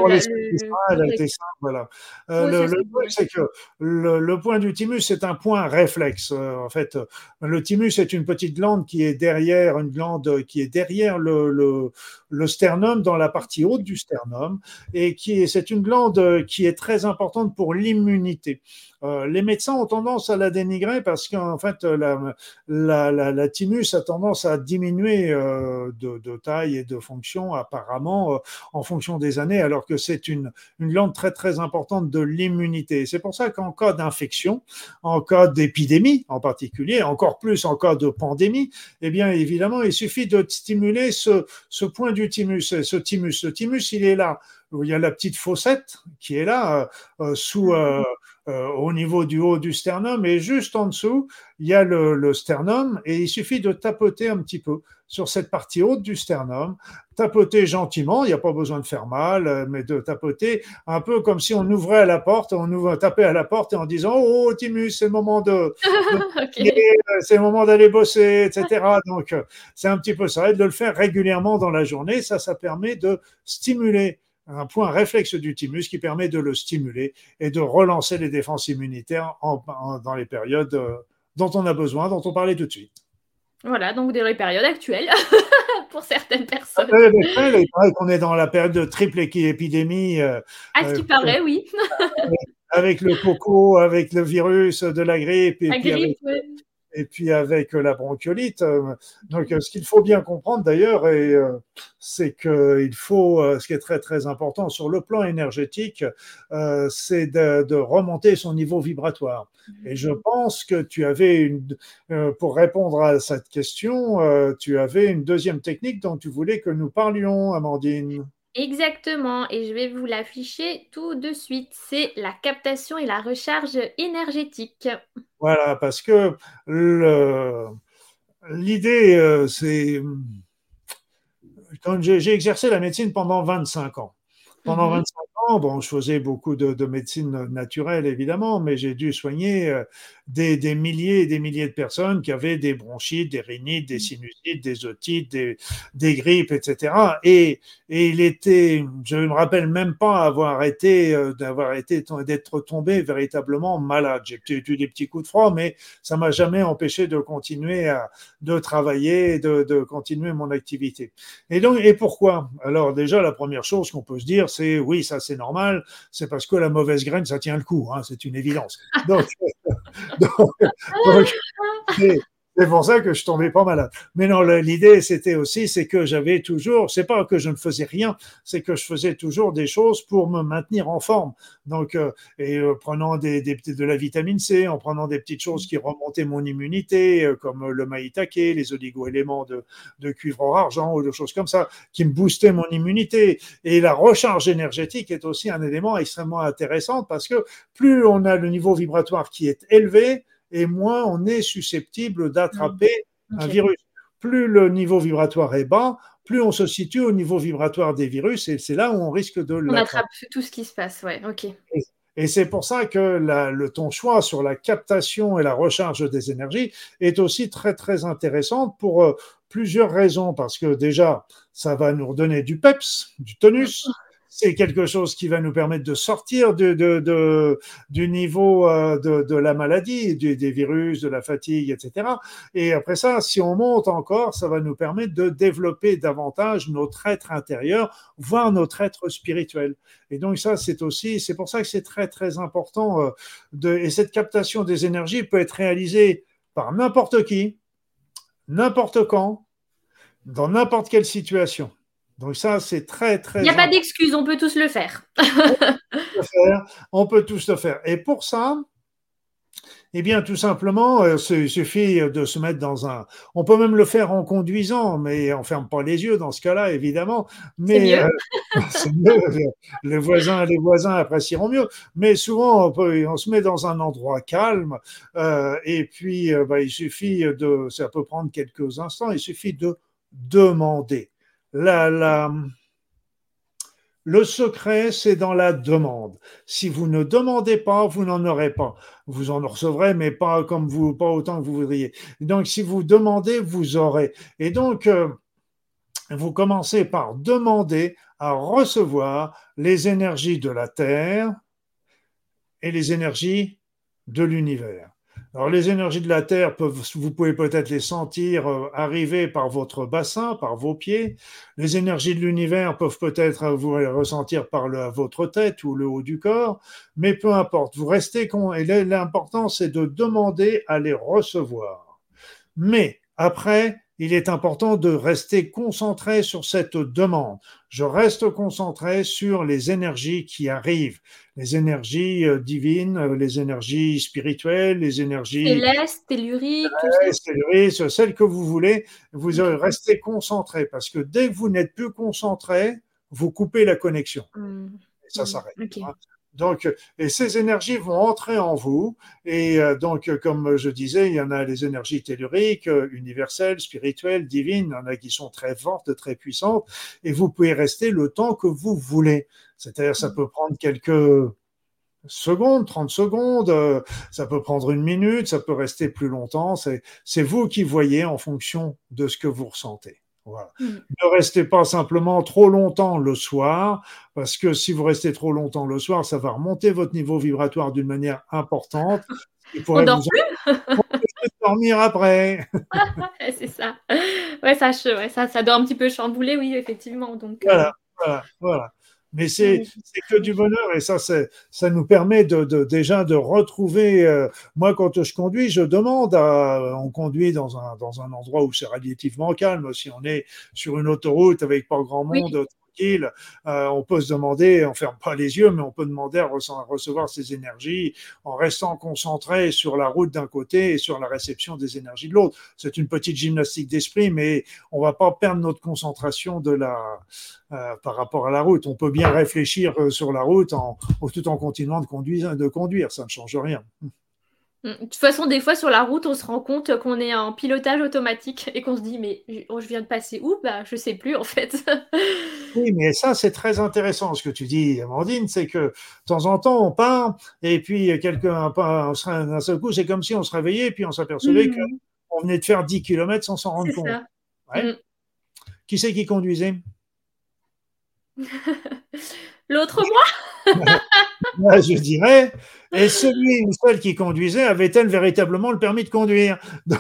voilà. Euh, le, point, c'est que le, point du thymus, c'est un point réflexe. Euh, en fait, le thymus est une petite glande qui est derrière, une glande qui est derrière le, le, sternum, dans la partie haute du sternum, et qui c'est une glande qui est très importante pour l'immunité. Euh, les médecins ont tendance à la dénigrer parce qu'en fait, la, la, la, thymus a tendance à diminuer euh, de, taille et de fonction, apparemment, euh, en fonction des années, alors que c'est une, une glande très, très importante de l'immunité. C'est pour ça qu'en cas d'infection, en cas d'épidémie en particulier, encore plus en cas de pandémie, eh bien, évidemment, il suffit de stimuler ce, ce point du thymus. Ce thymus, ce thymus, il est là où il y a la petite fossette qui est là, sous, euh, au niveau du haut du sternum et juste en dessous, il y a le, sternum et il suffit de tapoter un petit peu sur cette partie haute du sternum, tapoter gentiment, il n'y a pas besoin de faire mal, euh, mais de tapoter un peu comme si on ouvrait à la porte, on ouvre, tapait à la porte et en disant Oh, Timus, c'est le moment de, c'est le moment d'aller bosser, etc. Donc, euh, c'est un petit peu ça, et de le faire régulièrement dans la journée, ça, ça permet de stimuler un point réflexe du thymus qui permet de le stimuler et de relancer les défenses immunitaires dans les périodes euh, dont on a besoin, dont on parlait tout de suite. Voilà, donc dans les périodes actuelles, pour certaines personnes. il paraît qu'on est dans la période de triple épidémie. Euh, à ce qui euh, paraît, oui. avec le coco, avec le virus de la grippe. Et la grippe, et puis avec euh, la bronchiolite. Euh, donc, euh, ce qu'il faut bien comprendre d'ailleurs, c'est qu'il faut, ce qui est très très important sur le plan énergétique, c'est de, remonter son niveau vibratoire. Et je pense que tu avais une, pour répondre à cette question, tu avais une deuxième technique dont tu voulais que nous parlions, Amandine. Exactement, et je vais vous l'afficher tout de suite. C'est la captation et la recharge énergétique. Voilà, parce que l'idée, euh, c'est... Quand j'ai exercé la médecine pendant 25 ans. Pendant 25 mhm. ans, bon, je faisais beaucoup de, médecine naturelle, évidemment, mais j'ai dû soigner euh, des, milliers et des milliers de personnes qui avaient des bronchites, des rhinites, des mm. sinusites, des otites, des, grippes, etc. Et, et, il était, je ne me rappelle même pas avoir été, euh, d'avoir été, d'être tombé véritablement malade. J'ai eu des petits coups de froid, mais ça m'a jamais empêché de continuer à, de travailler, de, de continuer mon activité. Et donc, et pourquoi? Alors, déjà, la première chose qu'on peut se dire, c'est oui, ça c'est normal, c'est parce que la mauvaise graine, ça tient le coup, hein, c'est une évidence. Donc, donc, c'est pour ça que je tombais pas malade. Mais non, l'idée, c'était aussi, c'est que j'avais toujours, c'est pas que je ne faisais rien, c'est que je faisais toujours des choses pour me maintenir en forme. Donc, euh, et euh, prenant des, de la vitamine C, en prenant des petites choses qui remontaient mon immunité, euh, comme le maïtake, les oligo-éléments de, de cuivre argent ou des choses comme ça, qui me boostaient mon immunité. Et la recharge énergétique est aussi un élément extrêmement intéressant parce que plus on a le niveau vibratoire qui est élevé, et moins on est susceptible d'attraper mm. un virus. Plus le niveau vibratoire est bas, plus on se situe au niveau vibratoire des virus et c'est là où on risque de On attrape tout ce qui se passe, ouais, ok. Et, c'est pour ça que le, ton choix sur la captation et la recharge des énergies est aussi très très intéressant pour euh, plusieurs raisons. Parce que déjà, ça va nous redonner du peps, du tonus c'est quelque chose qui va nous permettre de sortir du niveau euh, de, la maladie, des virus, de la fatigue, etc. Et après ça, si on monte encore, ça va nous permettre de développer davantage notre être intérieur, voire notre être spirituel. Et donc ça, c'est aussi, c'est pour ça que c'est très très important. Euh, et cette captation des énergies peut être réalisée par n'importe qui, n'importe quand, dans n'importe quelle situation. Donc ça, c'est très, très... Il n'y a pas d'excuse, on peut tous le faire. on peut tous le faire. Et pour ça, eh bien, tout simplement, euh, il suffit de se mettre dans un. On peut même le faire en conduisant, mais on ferme pas les yeux dans ce cas-là, évidemment. Mais c'est mieux. Euh, les voisins, les voisins apprécieront mieux. Mais souvent, on, peut, on se met dans un endroit calme, euh, et puis bah, il suffit de. Ça peut prendre quelques instants. Il suffit de demander la, le secret, c'est dans la demande. Si vous ne demandez pas, vous n'en aurez pas. Vous en recevrez, mais pas comme vous, pas autant que vous voudriez. Donc, si vous demandez, vous aurez. Et donc, euh, vous commencez par demander à recevoir les énergies de la Terre et les énergies de l'univers. Alors les énergies de la Terre, peuvent, vous pouvez peut-être les sentir euh, arriver par votre bassin, par vos pieds. Les énergies de l'univers peuvent peut-être euh, vous ressentir par votre tête ou le haut du corps, mais peu importe, vous restez con. Et l'important, c'est de demander à les recevoir. Mais après, il est important de rester concentré sur cette demande. Je reste concentré sur les énergies qui arrivent, les énergies euh, divines, euh, les énergies spirituelles, les énergies célestes, telluriques, telluriques, celles que vous voulez. Vous restez concentré parce que dès que vous n'êtes plus concentré, vous coupez la connexion. Mmh. Et ça mmh. s'arrête. Hein. Donc, et ces énergies vont entrer en vous. Et euh, donc, comme je disais, il y en a les énergies telluriques, euh, universelles, spirituelles, divines. Il y en a qui sont très fortes, très puissantes. Et vous pouvez rester le temps que vous voulez. C'est-à-dire, ça peut prendre quelques secondes, 30 secondes, euh, ça peut prendre une minute, ça peut rester plus longtemps. C'est vous qui voyez en fonction de ce que vous ressentez. Mm. Ne restez pas simplement trop longtemps le soir, parce que si vous restez trop longtemps le soir, ça va remonter votre niveau vibratoire d'une manière importante. On dort plus dormir après. c'est ça. Ouais, ça, ça, ça doit un petit peu chambouler, oui, effectivement. Donc, euh, voilà, voilà, voilà. Mais c'est que du bonheur et ça, ça nous permet de, déjà de retrouver. Euh, moi, quand je conduis, je demande à. On conduit dans un, dans un endroit où c'est relativement calme. Si on est sur une autoroute avec pas grand monde, euh, on peut se demander, on ferme pas les yeux, mais on peut demander à recevoir ces énergies en restant concentré sur la route d'un côté et sur la réception des énergies de l'autre. C'est une petite gymnastique d'esprit, mais on va pas perdre notre concentration de euh, par rapport à la route. On peut bien réfléchir euh, sur la route en, tout en continuant de de conduire. Ça ne change rien. Mm. De toute façon, des fois sur la route, on se rend compte qu'on est en pilotage automatique et qu'on se dit mais je viens de passer où? Bah je sais plus en fait. oui, mais ça c'est très intéressant ce que tu dis, Amandine, c'est que de temps en temps on part et puis quelqu'un d'un seul coup, c'est comme si on se réveillait et puis on s'apercevait mm. qu'on venait de faire 10 km sans s'en rendre compte. Mm. Qui c'est qui conduisait? L'autre moi? Je dirais. Et celui ou celle qui conduisait avait-elle véritablement le permis de conduire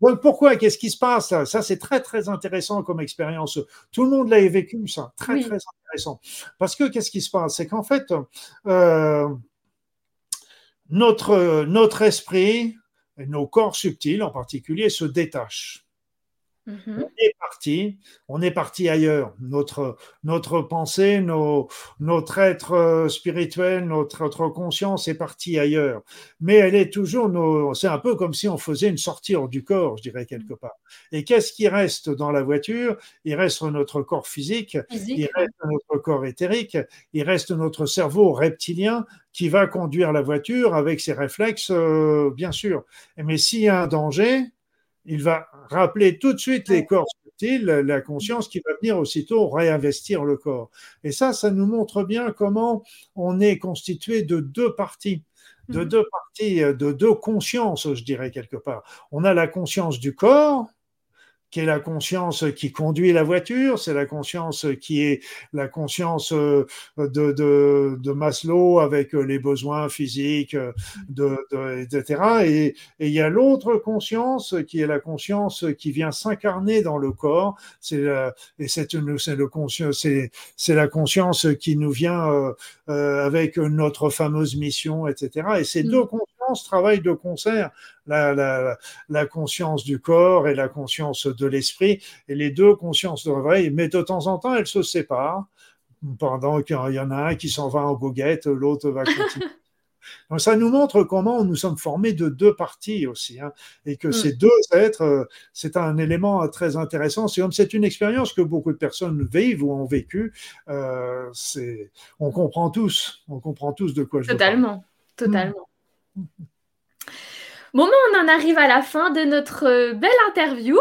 Donc pourquoi? Qu'est-ce qui se passe? Ça, c'est très très intéressant comme expérience. Tout le monde l'a vécu, ça. Très très intéressant. Parce que qu'est-ce qui se passe? C'est qu'en fait, euh, notre, notre esprit, nos corps subtils en particulier, se détachent. On est parti, on est parti ailleurs. Notre, notre pensée, nos, notre être euh, spirituel, notre, notre, conscience est partie ailleurs. Mais elle est toujours, nos, c'est un peu comme si on faisait une sortie hors du corps, je dirais quelque part. Et qu'est-ce qui reste dans la voiture? Il reste notre corps physique, il reste notre corps éthérique, il reste notre cerveau reptilien qui va conduire la voiture avec ses réflexes, euh, bien sûr. Mais s'il y a un danger, il va rappeler tout de suite les corps subtils, la conscience qui va venir aussitôt réinvestir le corps. Et ça, ça nous montre bien comment on est constitué de deux parties de mhm. deux parties, de deux consciences, je dirais quelque part. On a la conscience du corps, qui est la conscience qui conduit la voiture, c'est la conscience qui est la conscience euh, de, de, de Maslow avec les besoins physiques, de, de etc. Et, il y a l'autre conscience qui est la conscience qui vient s'incarner dans le corps. C'est et c'est le c'est c'est la conscience qui nous vient euh, euh, avec notre fameuse mission, etc. Et ces mm. deux consciences travaillent de concert la, conscience du corps et la conscience de l'esprit, et les deux consciences de réveil, mais de temps en temps, elles se séparent, pendant qu'il y en a un qui s'en va en goguette, l'autre va continuer. Donc ça nous montre comment nous sommes formés de deux parties aussi, hein, et que mm. ces deux êtres, euh, c'est un élément très intéressant. C'est une expérience que beaucoup de personnes vivent ou ont vécu. Euh, on comprend tous, on comprend tous de quoi je totalement, Totalement, totalement. Bon, on en arrive à la fin de notre euh, belle interview.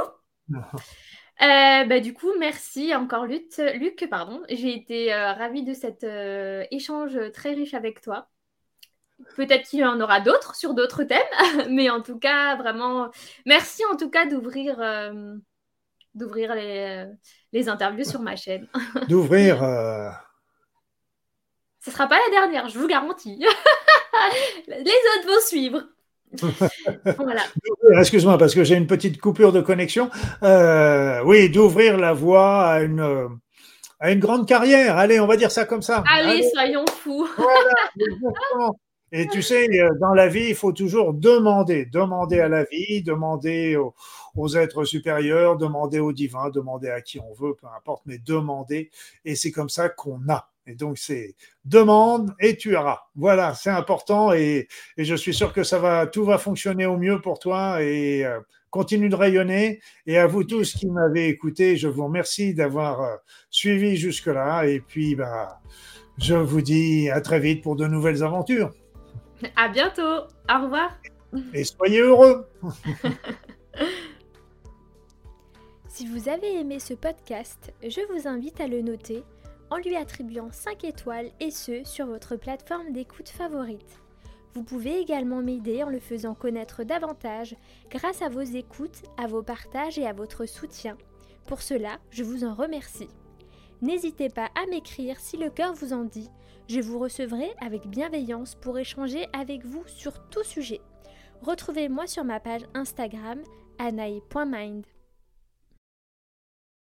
Euh, bah, du coup, merci encore Luc. Luc pardon. J'ai été euh, ravie de cet échange très riche avec toi. Peut-être qu'il y en aura d'autres sur d'autres thèmes, mais en tout cas, vraiment, merci en tout cas d'ouvrir d'ouvrir les, les, interviews sur ma chaîne. D'ouvrir. Ce sera pas la dernière, je vous garantis. Les autres vont suivre. voilà. Excuse-moi, parce que j'ai une petite coupure de connexion. Euh, oui, d'ouvrir la voie à une, à une grande carrière. Allez, on va dire ça comme ça. Allez, soyons fous. Voilà, Et tu sais, euh, dans la vie, il faut toujours demander, demander à la vie, demander aux, êtres supérieurs, demander au divin, demander à qui on veut, peu importe, mais demander. Et c'est comme ça qu'on a. Et donc, c'est demande et tu auras. Voilà, c'est important et, je suis sûr que ça va, tout va fonctionner au mieux pour toi et euh, continue de rayonner. Et à vous tous qui m'avez écouté, je vous remercie d'avoir euh, suivi jusque-là. Et puis, bah, je vous dis à très vite pour de nouvelles aventures. À bientôt. Au revoir. Et soyez heureux. si vous avez aimé ce podcast, je vous invite à le noter en lui attribuant 5 étoiles et ce sur votre plateforme d'écoute favorite. Vous pouvez également m'aider en le faisant connaître davantage grâce à vos écoutes, à vos partages et à votre soutien. Pour cela, je vous en remercie. N'hésitez pas à m'écrire si le cœur vous en dit. Je vous recevrai avec bienveillance pour échanger avec vous sur tout sujet. Retrouvez-moi sur ma page Instagram anae.mind.